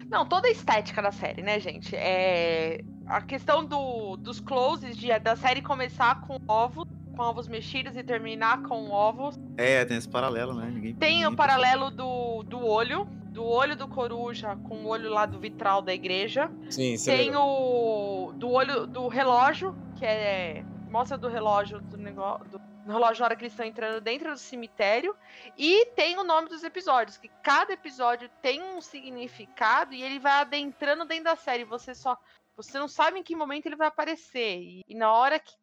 Não, toda a estética da série, né, gente? É. A questão do, dos closes de, da série começar com ovos, com ovos mexidos e terminar com ovos. É, tem esse paralelo, né? Ninguém Tem ninguém o paralelo do, do olho, do olho do coruja com o olho lá do vitral da igreja. Sim, isso é Tem legal. o do olho do relógio, que é. Mostra do relógio do negócio. Do, no relógio na hora que eles estão entrando dentro do cemitério. E tem o nome dos episódios, que cada episódio tem um significado e ele vai adentrando dentro da série. Você só. Você não sabe em que momento ele vai aparecer. E, e na hora que.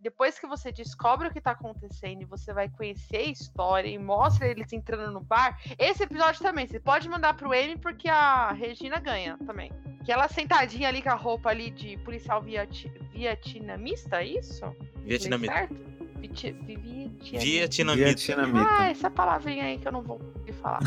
Depois que você descobre o que tá acontecendo e você vai conhecer a história e mostra eles entrando no bar. Esse episódio também, você pode mandar pro M porque a Regina ganha também. Que ela sentadinha ali com a roupa ali de policial vieti- vietnamista, é isso? Vietnamita. Certo? Vietnamita. Ah, essa palavrinha aí que eu não vou falar.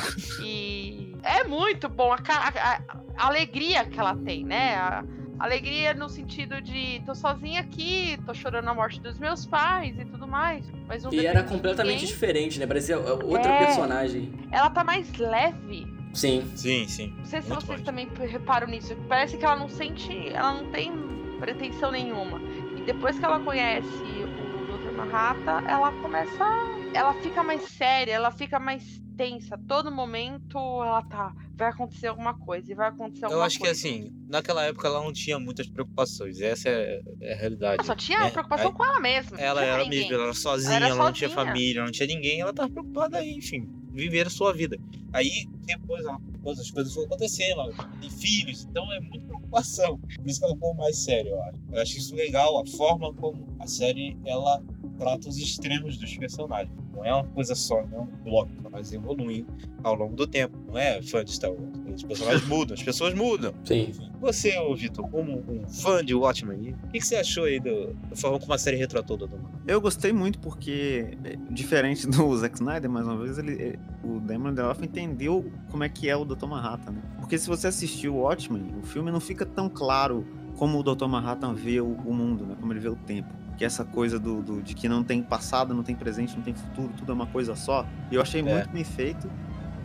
E é muito bom a, a- a alegria que ela tem, né? A alegria no sentido de tô sozinha aqui, tô chorando a morte dos meus pais e tudo mais. Mas E era completamente ninguém. diferente, né? Parecia outra É. personagem. Ela tá mais leve. Sim. Sim, sim. Não sei se Muito vocês mais. também reparam nisso. Parece que ela não sente. Ela não tem pretensão nenhuma. E depois que ela conhece o Dr. Manhattan, ela começa. Ela fica mais séria, ela fica mais tensa. Todo momento ela tá. Vai acontecer alguma coisa. E vai acontecer alguma Eu coisa. acho que assim, naquela época ela não tinha muitas preocupações. Essa é, é a realidade. Ela só tinha né? preocupação Aí- com ela mesma. Ela era ninguém. mesmo, ela era sozinha, Ela ela, não tinha família, não tinha ninguém, ela tava preocupada aí, enfim, viver a sua vida. Aí depois ela- as coisas foram acontecendo, ela tem filhos, então é muita preocupação. Por isso que ela ficou mais séria, eu acho. Eu acho isso legal, a forma como a série ela trata os extremos dos personagens. Não é uma coisa só, não é um bloco, mas evolui ao longo do tempo. Não é fã de Star Wars. Os personagens mudam, as pessoas mudam. Sim. Você, ô Vitor, como um fã de Watchmen, o que, que você achou aí do, da forma como a série retratou o Dr. Manhattan? Eu gostei muito porque, é, diferente do Zack Snyder, mais uma vez, ele, ele- o Damon Lindelof entendeu como é que é o Dr. Manhattan, né? Porque se você assistiu o Watchmen, o filme não fica tão claro como o Dr. Manhattan vê o, o mundo, né? Como ele vê o tempo. Que essa coisa do, do- de que não tem passado, não tem presente, não tem futuro, tudo é uma coisa só. E eu achei É. muito bem feito.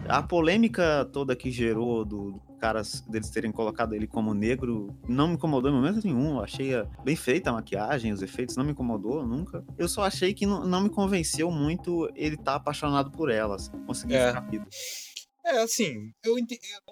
A polêmica toda que gerou do, do caras deles terem colocado ele como negro não me incomodou em momento nenhum. Eu achei a- bem feita a maquiagem, os efeitos, não me incomodou nunca. Eu só achei que não, não me convenceu muito ele estar apaixonado por elas. Consegui É. ficar rápido. É, assim, eu, eu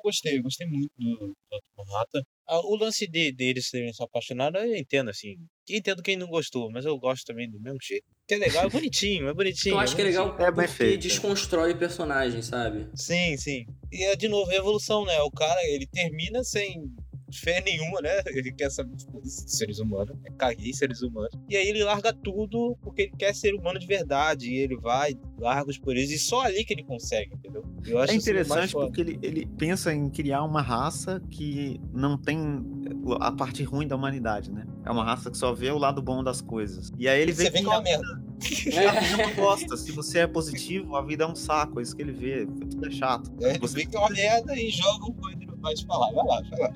gostei, eu gostei muito do Dr. Manhattan. Ah, O lance de, deles serem se apaixonados, eu entendo, assim. Entendo quem não gostou, mas eu gosto também do mesmo jeito. Que é legal, é bonitinho, é bonitinho. Eu acho que é legal É bem porque feito. desconstrói o personagem, sabe? Sim, sim. E é de novo a evolução, né? O cara, ele termina sem fé nenhuma, né? Ele quer saber de seres humanos, né? caguei seres humanos. E aí ele larga tudo porque ele quer ser humano de verdade. E ele vai, larga os poderes, e só ali que ele consegue, entendeu? Eu acho É isso mais interessante porque ele, ele pensa em criar uma raça que não tem a parte ruim da humanidade, né? É uma raça que só vê o lado bom das coisas. E aí ele Você vê vê que que é uma a merda. vida não gosta. Se você é positivo, a vida é um saco. É isso que ele vê. Tudo é chato. É, Você- vê que é uma merda e joga o coisa te falar. Vai lá, vai lá.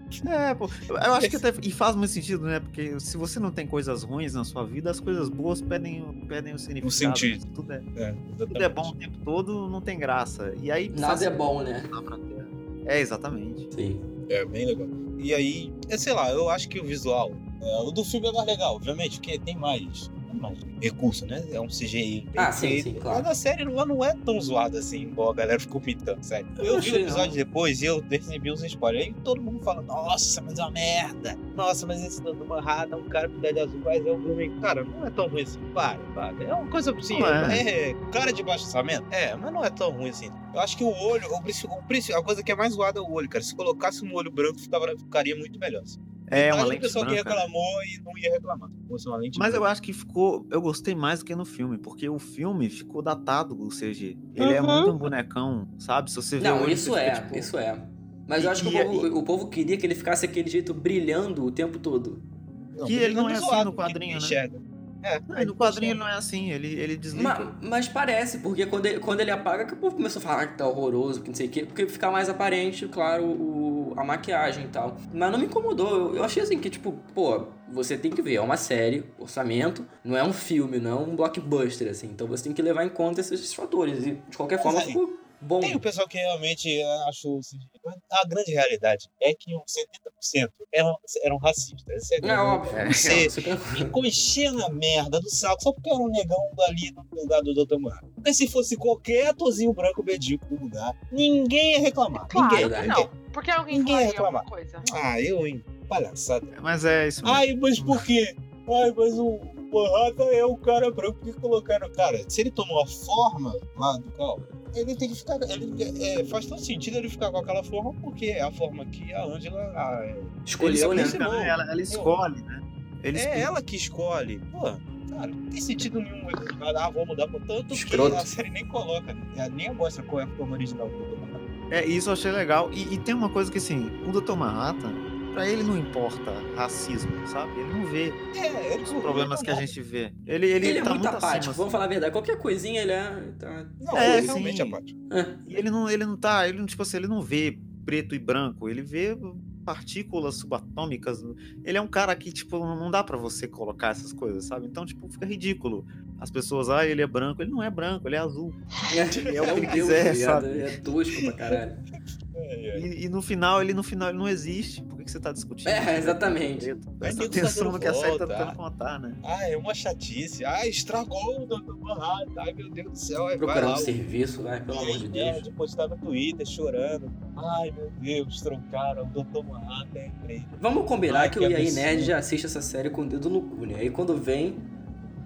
É, pô. Eu acho que até. E faz muito sentido, né? Porque se você não tem coisas ruins na sua vida, as coisas boas perdem, o- perdem o significado. sentido. Se Tudo é, É, tudo é bom o tempo todo, não tem graça. E aí. Nada é bom, né? É, exatamente. Sim. É, bem legal. E aí, é, sei lá, eu acho que o visual. é, o do filme é mais legal, obviamente, porque tem mais, mais recurso, né? É um CGI. bem Ah, sim, feito. sim, claro. Mas a série não, não é tão zoada assim, igual a galera ficou pintando, sério. Eu vi o episódio depois e eu recebi uns spoilers. Aí todo mundo fala, nossa, mas é uma merda. Nossa, mas esse do Manhattan, um cara com idade azul, mas é o Bruno. Cara, não é tão ruim assim. Para, para. É uma coisa assim, Não é. é. cara de baixo orçamento? É, mas não é tão ruim assim. Eu acho que o olho, o, a coisa que é mais zoada é o olho, cara. Se colocasse um olho branco, ficava, ficaria muito melhor. assim. É, uma Mas o lente pessoal que branca. reclamou e não ia reclamar. Lente Mas eu branca. acho que ficou. Eu gostei mais do que no filme, porque o filme ficou datado, o CG. Ele é Uhum. muito um bonecão, sabe? Se você vê o Não, isso é, fica, tipo, isso é. Mas E- eu acho que o e- povo, o povo queria que ele ficasse aquele jeito brilhando o tempo todo. Não, que ele não é assim no quadrinho, né? enxerga. É, Não, no quadrinho ele não é assim, ele, ele desliga. Ma- Mas, parece, porque quando ele, quando ele apaga, que o povo começou a falar que tá horroroso, que não sei o quê, porque fica mais aparente, claro, o, a maquiagem e tal. Mas não me incomodou, eu, eu achei assim que, tipo, pô, você tem que ver, é uma série, orçamento, não é um filme, não é um blockbuster, assim, então você tem que levar em conta esses fatores. E de qualquer forma ficou bom. Tem o pessoal que realmente achou. A grande realidade é que uns 70% eram, eram racistas. Essa é É grande- óbvio. Você Super- ficou enchendo a merda do saco só porque era um negão ali no lugar do Dr. Manhattan. Porque se fosse qualquer atorzinho branco medíocre no lugar, ninguém ia reclamar. Claro ninguém. que ninguém. não. Porque alguém Ninguém ia reclamar. coisa. Ah, eu, hein? Palhaçada. Mas é isso mesmo. Ai, mas por quê? Ai, mas o Manhattan é o cara branco que colocaram. Cara, se ele tomou a forma lá do carro, ele tem que ficar. Ele, é, faz todo sentido ele ficar com aquela forma, porque é a forma que a Angela. A, Escolheu, ele né? Ela, ela escolhe, né? Eles É ela que escolhe. Pô, cara, não tem sentido nenhum. Ah, vou mudar por tanto Escroto. que a série nem coloca, né? Ela nem mostra qual é a forma original do Manhattan. É, isso eu achei legal. E, e tem uma coisa que, assim, o Dr. Manhattan, pra ele não importa racismo, sabe? Ele não vê É, ele os problemas que a gente vê. Ele, ele, Ele, é tá muito muito apático, acima. vamos falar a verdade. Qualquer coisinha ele é. Tá... Não, É, ele realmente sim. é apático. E ele não, ele não tá, ele não, tipo assim, ele não vê preto e branco, ele vê partículas subatômicas. Ele é um cara que, tipo, não dá pra você colocar essas coisas, sabe? Então, tipo, fica ridículo. As pessoas, ah, ele é branco. Ele não é branco, ele é azul. É, é o que quiser, deus, ligado? sabe? É tosco pra caralho. É, é. E, e no final, ele no final ele não existe. Por que, que você tá discutindo? É, exatamente. Presta atenção no que a série tá tentando contar, né? Ah, é uma chatice. Ah, estragou o Dr. Manhattan. Ai, meu Deus do céu. Aí lá, o- serviço, vai, pelo amor de Deus. de postar no Twitter chorando. Ai, meu Deus, trocaram o Dr. Manhattan é. Vamos combinar Ai, que, que o EA absurdo. Nerd já assiste essa série com o dedo no cu, né? Aí quando vem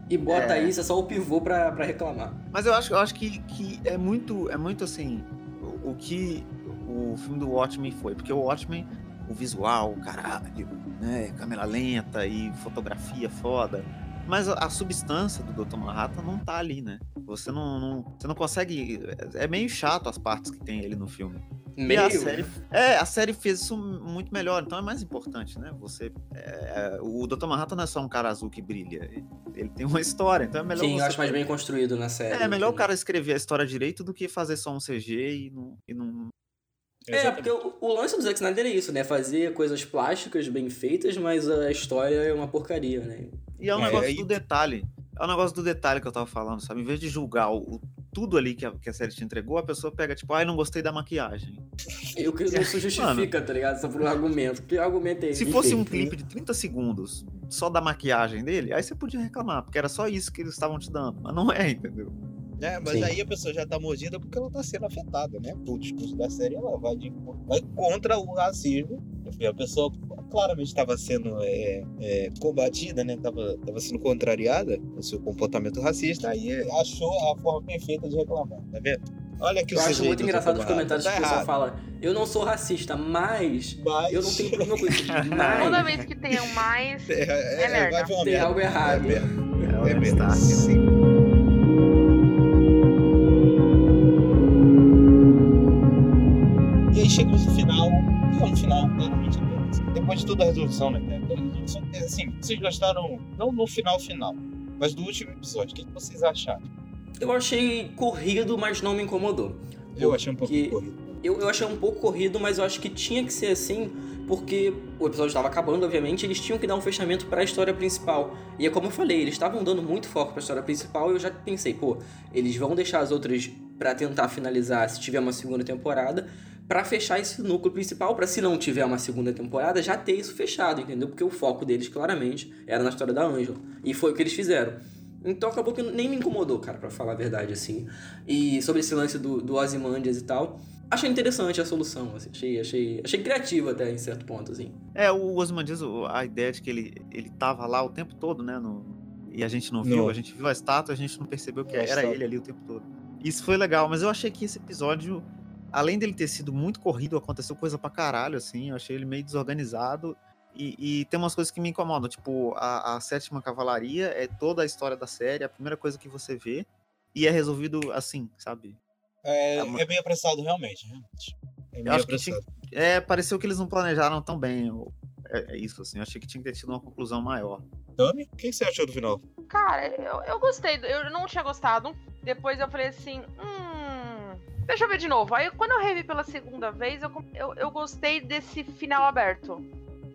e bota É. isso, é só o pivô pra, pra reclamar. Mas eu acho, eu acho que, que é muito, é muito assim, o, o que o filme do Watchmen foi, porque o Watchmen, o visual, caralho, né, câmera lenta e fotografia foda, mas a, a substância do Dr. Manhattan não tá ali, né? Você não, não- você não consegue, é meio chato as partes que tem ele no filme. E Meio. a série, é, a série fez isso muito melhor, então é mais importante, né? Você, é, o Dr. Manhattan não é só um cara azul que brilha, ele tem uma história, então é melhor Sim, eu acho mais bem construído na série. é melhor o cara escrever a história direito do que fazer só um CG e não. E não... É, porque o, o lance do Zack Snyder é isso, né? Fazer coisas plásticas bem feitas, mas a história é uma porcaria, né? E é um É, negócio aí- do detalhe. É um negócio do detalhe que eu tava falando, sabe? Em vez de julgar o, o- tudo ali que a, que a série te entregou, a pessoa pega, tipo, ai, não gostei da maquiagem. E o que isso justifica, tá ligado? Só por um argumento. Que argumento é esse? Se fosse um Enfim. clipe de 30 segundos só da maquiagem dele, aí você podia reclamar, porque era só isso que eles estavam te dando. Mas não é, entendeu? É, mas Sim. aí a pessoa já tá mordida porque ela tá sendo afetada, né? O discurso da série ela vai, de, vai contra o racismo. E a pessoa claramente estava sendo é, é, combatida, né? Tava, tava sendo contrariada no seu comportamento racista, aí achou a forma perfeita de reclamar, tá vendo? Olha que Eu o acho muito do engraçado os comentários que tá o pessoal fala: Eu não sou racista, mas. mas... Eu não tenho problema com isso. Toda Mas. vez que tem um mais. É, é, É merda. vai ver uma Tem merda. algo errado. É merda. É, É o merda. Stark, né? Sim. Chegamos no final, que é um final claramente apenas. Depois de toda a resolução, né? cara? Toda a resolução, é, assim, vocês gostaram, não no final final, mas do último episódio. O que, que vocês acharam? Eu achei corrido, mas não me incomodou. Eu achei um pouco Porque- corrido. Eu, eu achei um pouco corrido, mas eu acho que tinha que ser assim, porque o episódio estava acabando, obviamente, eles tinham que dar um fechamento para a história principal. E é como eu falei, eles estavam dando muito foco para a história principal e eu já pensei, pô, eles vão deixar as outras para tentar finalizar se tiver uma segunda temporada, para fechar esse núcleo principal, para se não tiver uma segunda temporada, já ter isso fechado, entendeu? Porque o foco deles claramente era na história da Angela. E foi o que eles fizeram. Então acabou que nem me incomodou, cara, pra falar a verdade, assim. E sobre esse lance do, do Ozymandias e tal, achei interessante a solução, assim, achei, achei, achei criativo até em certo ponto, assim. É, o Osman diz o- a ideia de que ele, ele tava lá o tempo todo, né? no- e a gente não viu, Não. a gente viu a estátua, a gente não percebeu que era estátua. ele ali o tempo todo. Isso foi legal, mas eu achei que esse episódio, além dele ter sido muito corrido, aconteceu coisa pra caralho, assim, eu achei ele meio desorganizado. E, e tem umas coisas que me incomodam, tipo, a, a sétima cavalaria é toda a história da série, a primeira coisa que você vê, e é resolvido assim, sabe? É, mas- é bem apressado, realmente. realmente. É bem acho que tinha- apressado. É, pareceu que eles não planejaram tão bem. eu- É, é isso, assim, eu achei que tinha que ter tido uma conclusão maior. Tami, o que você achou do final? Cara, eu, eu gostei. Eu não tinha gostado. Depois eu falei assim, hum. Deixa eu ver de novo. Aí quando eu revi pela segunda vez, eu, eu, eu gostei desse final aberto.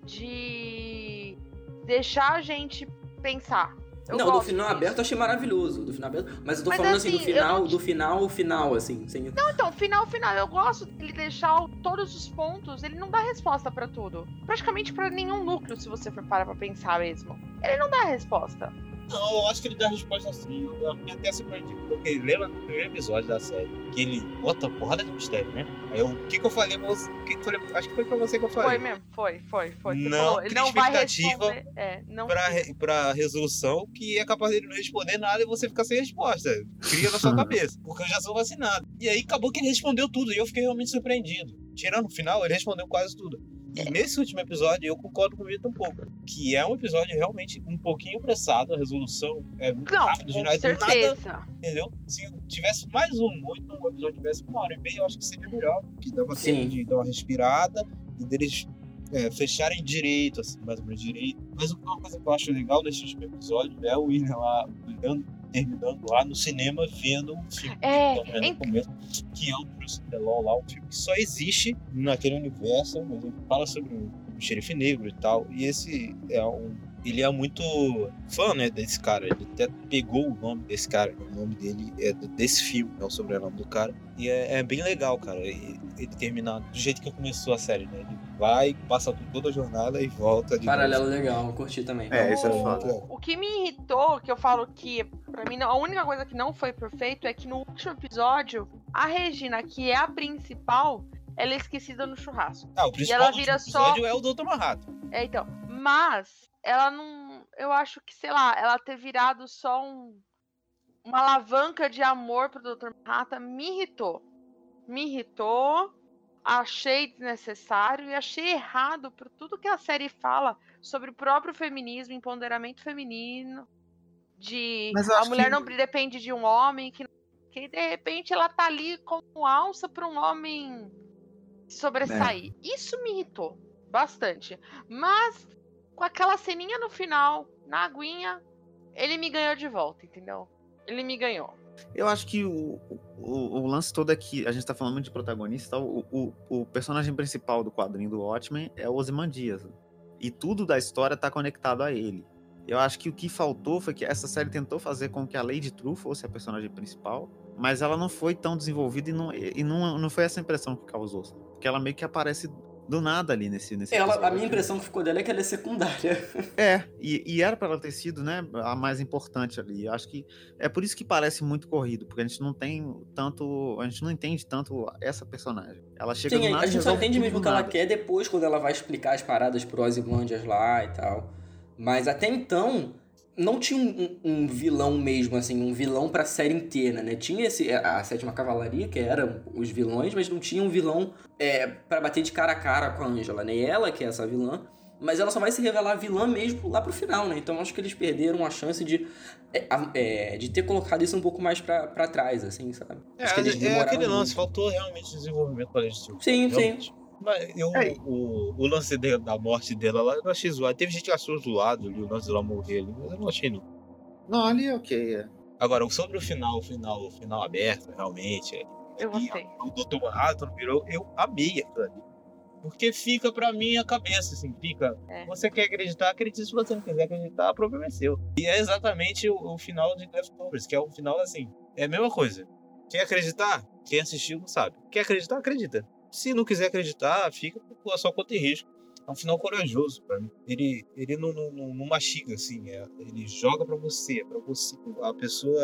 De deixar a gente pensar. Eu não, do final disso. aberto eu achei maravilhoso, do final aberto, mas eu tô Mas falando assim, do assim, eu final, não- do final, final, assim, sem... Não, então, final, final. Eu gosto dele deixar todos os pontos. Ele não dá resposta pra tudo. Praticamente pra nenhum núcleo, se você for parar pra pensar mesmo. Ele não dá resposta. Não, eu acho que ele dá a resposta assim. Eu fiquei até surpreendido, porque lembra do primeiro episódio da série, que ele bota porrada de mistério, né? Aí eu, o que que eu falei pra você? O que que eu falei? Acho que foi pra você que eu falei. Foi mesmo, foi, foi, foi. Você Não, falou, cria não vai expectativa responder. É, não Pra, re- pra resolução que é capaz dele não responder nada e você ficar sem resposta. Cria na sua cabeça. Porque eu já sou vacinado. E aí acabou que ele respondeu tudo e eu fiquei realmente surpreendido. Tirando o final, ele respondeu quase tudo. E nesse último episódio eu concordo com o Vitor um pouco. Que é um episódio realmente um pouquinho apressado, a resolução é muito Não, rápida, com nada, certeza. entendeu? Se tivesse mais um, muito um episódio tivesse uma hora e meia, eu acho que seria melhor. Que dava Sim. tempo de dar uma respirada e deles é, fecharem direito, assim, mais ou menos direito. Mas uma coisa que eu acho legal nesse último episódio é o William lá olhando, terminando lá no cinema, vendo um filme É, que começo, que é o Bruce Law lá, um filme que só existe naquele universo, mas ele fala sobre um xerife negro e tal. E esse é um. Ele é muito fã, né, desse cara. Ele até pegou o nome desse cara. O nome dele é do- desse filme, é o sobrenome do cara. E é, é bem legal, cara. e- Ele terminar do jeito que começou a série, né? Ele vai, passa toda a jornada e volta de Paralelo novo. legal, eu curti também. É, isso é O- foda. O que me irritou, que eu falo que, pra mim, a única coisa que não foi perfeito é que no último episódio, a Regina, que é a principal, ela é esquecida no churrasco. Ah, o principal ela do vira só- episódio é o Dr. Manhattan. É, então. Mas, ela não. Eu acho que, sei lá, ela ter virado só um. Uma alavanca de amor pro Dr. Manhattan me irritou. Me irritou. Achei desnecessário e achei errado por tudo que a série fala sobre o próprio feminismo, empoderamento feminino, de a mulher que- não depende de um homem, que, que de repente ela tá ali como alça para um homem sobressair. Isso me irritou bastante. Mas com aquela ceninha no final, na aguinha, ele me ganhou de volta, entendeu? Ele me ganhou. Eu acho que o, o, o lance todo é que a gente tá falando muito de protagonista, o, o, o personagem principal do quadrinho do Watchmen é o Ozymandias. E tudo da história tá conectado a ele. Eu acho que o que faltou foi que essa série tentou fazer com que a Lady True fosse a personagem principal, mas ela não foi tão desenvolvida e não, e não, não foi essa impressão que causou. Porque ela meio que aparece do nada ali nesse, nesse Ela, a minha impressão que ficou dela é que ela é secundária. É, e, e era pra ela ter sido, né, a mais importante ali. Eu acho que é por isso que parece muito corrido, porque a gente não tem tanto, a gente não entende tanto essa personagem. Ela chega Sim, do nada a gente só entende mesmo o que ela quer depois, quando ela vai explicar as paradas pro Ozymandias lá e tal. Mas até então, não tinha um, um- vilão mesmo, assim, um vilão pra série inteira, né? Tinha esse, a, Sétima Cavalaria, que eram os vilões, mas não tinha um vilão é, para bater de cara a cara com a Angela, né? E ela, que é essa vilã, mas ela só vai se revelar vilã mesmo lá pro final, né? Então acho que eles perderam a chance de, é, é, de ter colocado isso um pouco mais pra, pra trás, assim, sabe? É, Acho que eles é aquele lance, muito. faltou realmente desenvolvimento pra Lady True. Sim, sim. Mas eu, É. o, o lance da morte dela lá, eu não achei zoado. Teve gente que achou zoado ali, o lance dela morrer ali, mas eu não achei não. Não, ali é ok, é. Agora, sobre o final, o final, o final aberto, realmente. Eu gostei. O Dr. Manhattan virou, eu amei aquilo ali. Porque fica pra mim a cabeça, assim, fica. É. Você quer acreditar, acredite. Se você não quiser acreditar, o problema é seu. E é exatamente o, o final de Leftovers, que é um final assim. É a mesma coisa. Quer acreditar? Quem assistiu não sabe. Quer acreditar, acredita. Se não quiser acreditar, fica por sua conta e risco. É um final corajoso pra mim. Ele, ele não, não, não, mastiga, assim. é- ele joga pra você, pra você. A pessoa.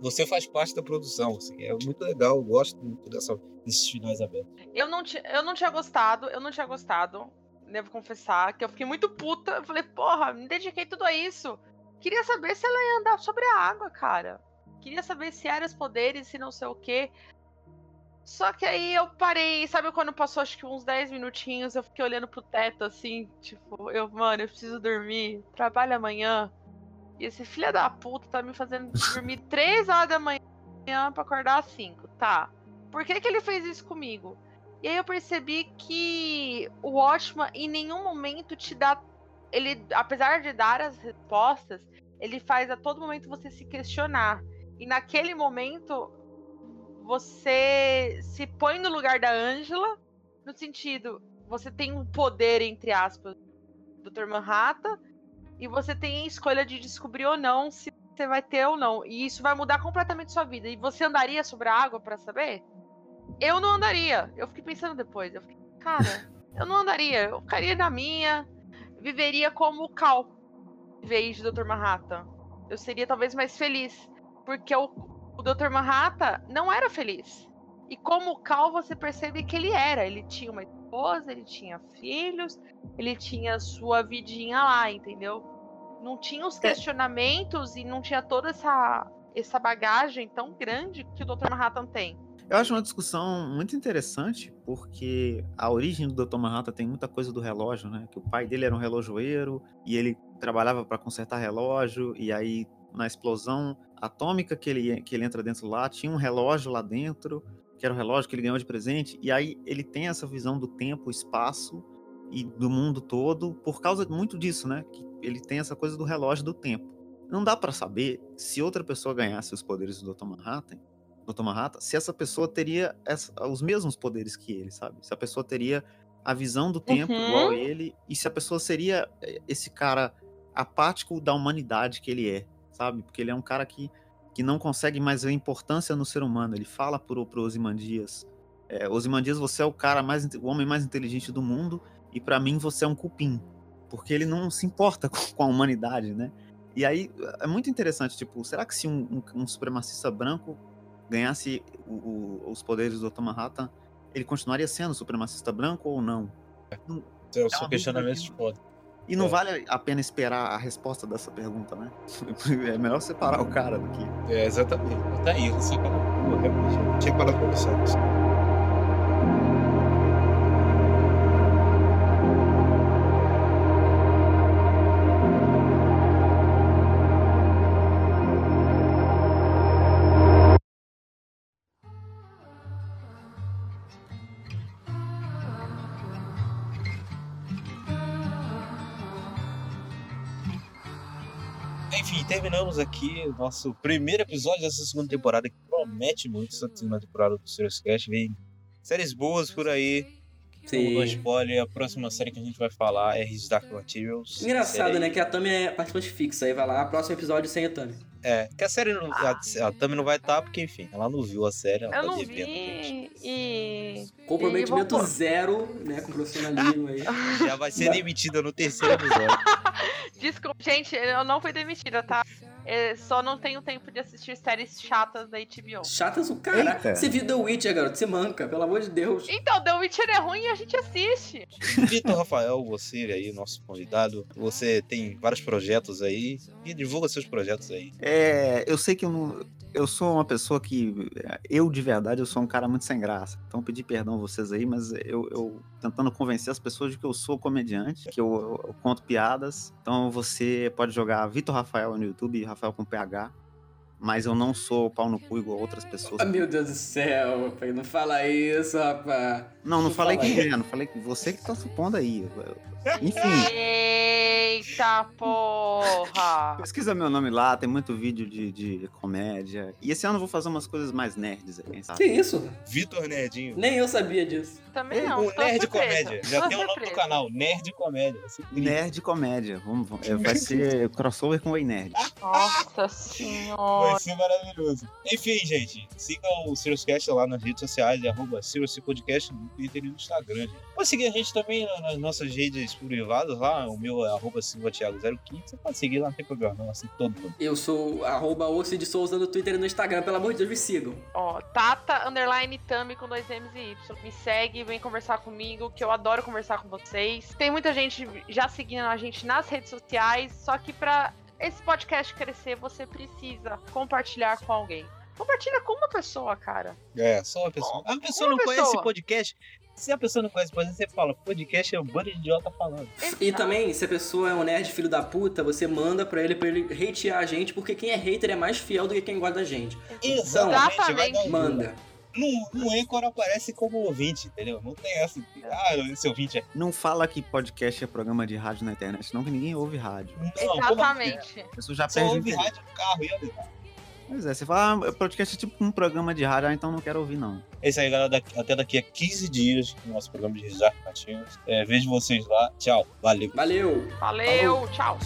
Você faz parte da produção, assim. É muito legal. Eu gosto muito dessa, desses finais abertos. Eu não, eu não tinha gostado, eu não tinha gostado. Devo confessar que eu fiquei muito puta. Eu falei, porra, me dediquei tudo a isso. Queria saber se ela ia andar sobre a água, cara. Queria saber se eram os poderes, se não sei o quê. Só que aí eu parei, sabe quando passou acho que uns 10 minutinhos, eu fiquei olhando pro teto assim, tipo, eu, mano, eu preciso dormir, trabalho amanhã. E esse filho da puta tá me fazendo dormir 3 horas da manhã pra acordar às 5, tá? Por que que ele fez isso comigo? E aí eu percebi que o Watchman em nenhum momento te dá. Ele, apesar de dar as respostas, ele faz a todo momento você se questionar. E naquele momento, você se põe no lugar da Angela, no sentido, você tem um poder, entre aspas, do Dr. Manhattan, e você tem a escolha de descobrir ou não se você vai ter ou não. E isso vai mudar completamente sua vida. E você andaria sobre a água pra saber? Eu não andaria. Eu fiquei pensando depois. Eu fiquei, cara, eu não andaria. Eu ficaria na minha. Viveria como o Cal, em vez de Dr. Manhattan. Eu seria talvez mais feliz. Porque o, o Dr. Manhattan não era feliz. E como Cal, você percebe que ele era. Ele tinha uma esposa, ele tinha filhos, ele tinha sua vidinha lá, entendeu? Não tinha os questionamentos e não tinha toda essa, essa bagagem tão grande que o Dr. Manhattan tem. Eu acho uma discussão muito interessante, porque a origem do Dr. Manhattan tem muita coisa do relógio, né? Que o pai dele era um relojoeiro e ele trabalhava para consertar relógio, e aí na explosão atômica que ele, que ele entra dentro lá, tinha um relógio lá dentro, que era o relógio que ele ganhou de presente, e aí ele tem essa visão do tempo, espaço e do mundo todo por causa muito disso, né? Que ele tem essa coisa do relógio do tempo. Não dá para saber se outra pessoa ganhasse os poderes do Dr. Manhattan Dr. Manhattan, se essa pessoa teria essa, os mesmos poderes que ele, sabe? Se a pessoa teria a visão do tempo Uhum. igual a ele, e se a pessoa seria eh, esse cara apático da humanidade que ele é, sabe? Porque ele é um cara que, que não consegue mais ver importância no ser humano. Ele fala pro, pro Ozymandias, é, Ozymandias, você é o cara mais, o homem mais inteligente do mundo, e pra mim você é um cupim. Porque ele não se importa com, a humanidade, né? E aí é muito interessante, tipo, será que se um, um- um supremacista branco ganhasse o- o- os poderes do Dr. Manhattan, ele continuaria sendo supremacista branco ou não? Esse é o seu questionamento que- de foda. E não É. vale a pena esperar a resposta dessa pergunta, né? É melhor separar o cara do que. É, exatamente. Tá aí, você acaba. Pô, realmente. Tinha parado pra pensar nisso. Terminamos aqui o nosso primeiro episódio dessa segunda temporada que promete muito essa segunda temporada do Serious Cast. Vem séries boas por aí. Sim. No spoiler, a próxima série que a gente vai falar é His Dark Materials. Engraçado, né? Que a Tami é participante fixa. Aí vai lá, próximo episódio sem a Tami. É, que a série não, a, a Tami não vai estar porque, enfim, ela não viu a série, ela Eu tá não devendo. vi e. Comprometimento E zero, né? Com profissionalismo aí. Já vai ser demitida no terceiro episódio. Desculpa, gente, eu não fui demitida, tá? É, só não tenho tempo de assistir séries chatas da HBO. Chatas o cara. Eita. Você viu The Witcher, garoto? Você manca, pelo amor de Deus. Então, The Witcher é ruim e a gente assiste. Vitor Rafael, você aí, nosso convidado, você tem vários projetos aí e divulga seus projetos aí. É, eu sei que eu não. Eu sou uma pessoa que. Eu, de verdade, eu sou um cara muito sem graça. Então, pedir perdão a vocês aí, mas eu, eu tentando convencer as pessoas de que eu sou comediante, que eu, eu- eu conto piadas. Então, você pode jogar Vitor Rafael no YouTube, Rafael com PH. Mas eu não sou pau no cu igual outras pessoas. Ah, meu Deus do céu, pai. Não fala isso, rapaz. Não, não falei que é, não falei que você que tá supondo aí. Enfim, Eita porra! pesquisa meu nome lá, tem muito vídeo de, de comédia. E esse ano eu vou fazer umas coisas mais nerds aí, Que sabe? isso? Vitor Nerdinho. Nem eu sabia disso. Também não. o Nerd surpresa. Comédia. Já Tô tem o nome do surpresa. canal, Nerd Comédia. Assim, Nerd comédia. Vamos, vamos- é, vai ser crossover com o Ei Nerd. Nossa senhora. Vai ser maravilhoso. Enfim, gente, sigam o Sirius Cast lá nas redes sociais, é arroba Sirius Podcast Twitter e no Instagram. Gente. Pode seguir a gente também na- nas nossas redes privadas lá, o meu é arroba silvatiago05. Você pode seguir lá, não tem problema, não, assim todo mundo. Eu sou arroba Ossi de Souza no Twitter e no Instagram. Pelo amor de Deus, me sigam. Ó, Tata underline Tami com dois M's e Y. Me segue, vem conversar comigo, que eu adoro conversar com vocês. Tem muita gente já seguindo a gente nas redes sociais, só que pra esse podcast crescer, você precisa compartilhar com alguém. Compartilha com uma pessoa, cara. É, só uma pessoa. A pessoa não conhece pessoa. podcast. Se a pessoa não conhece podcast, você fala, podcast é um bando de idiota falando. E também, se a pessoa é um nerd filho da puta, você manda pra ele pra ele hatear a gente, porque quem é hater é mais fiel do que quem gosta da gente. Exatamente. um- Manda. No, no Anchor aparece como ouvinte, entendeu? Não tem essa. de, Ah, esse ouvinte é. Não fala que podcast é programa de rádio na internet, não que ninguém ouve rádio. Não, como- Exatamente. A pessoa já Só perde ouve rádio no carro e olha. Pois é, você fala, ah, podcast é tipo um programa de rádio, ah, então não quero ouvir, não. É isso aí, galera. Daqui- até daqui a 15 dias no nosso programa de Risar Catinhos. É, vejo vocês lá. Tchau. Valeu. Valeu. Valeu, tchau.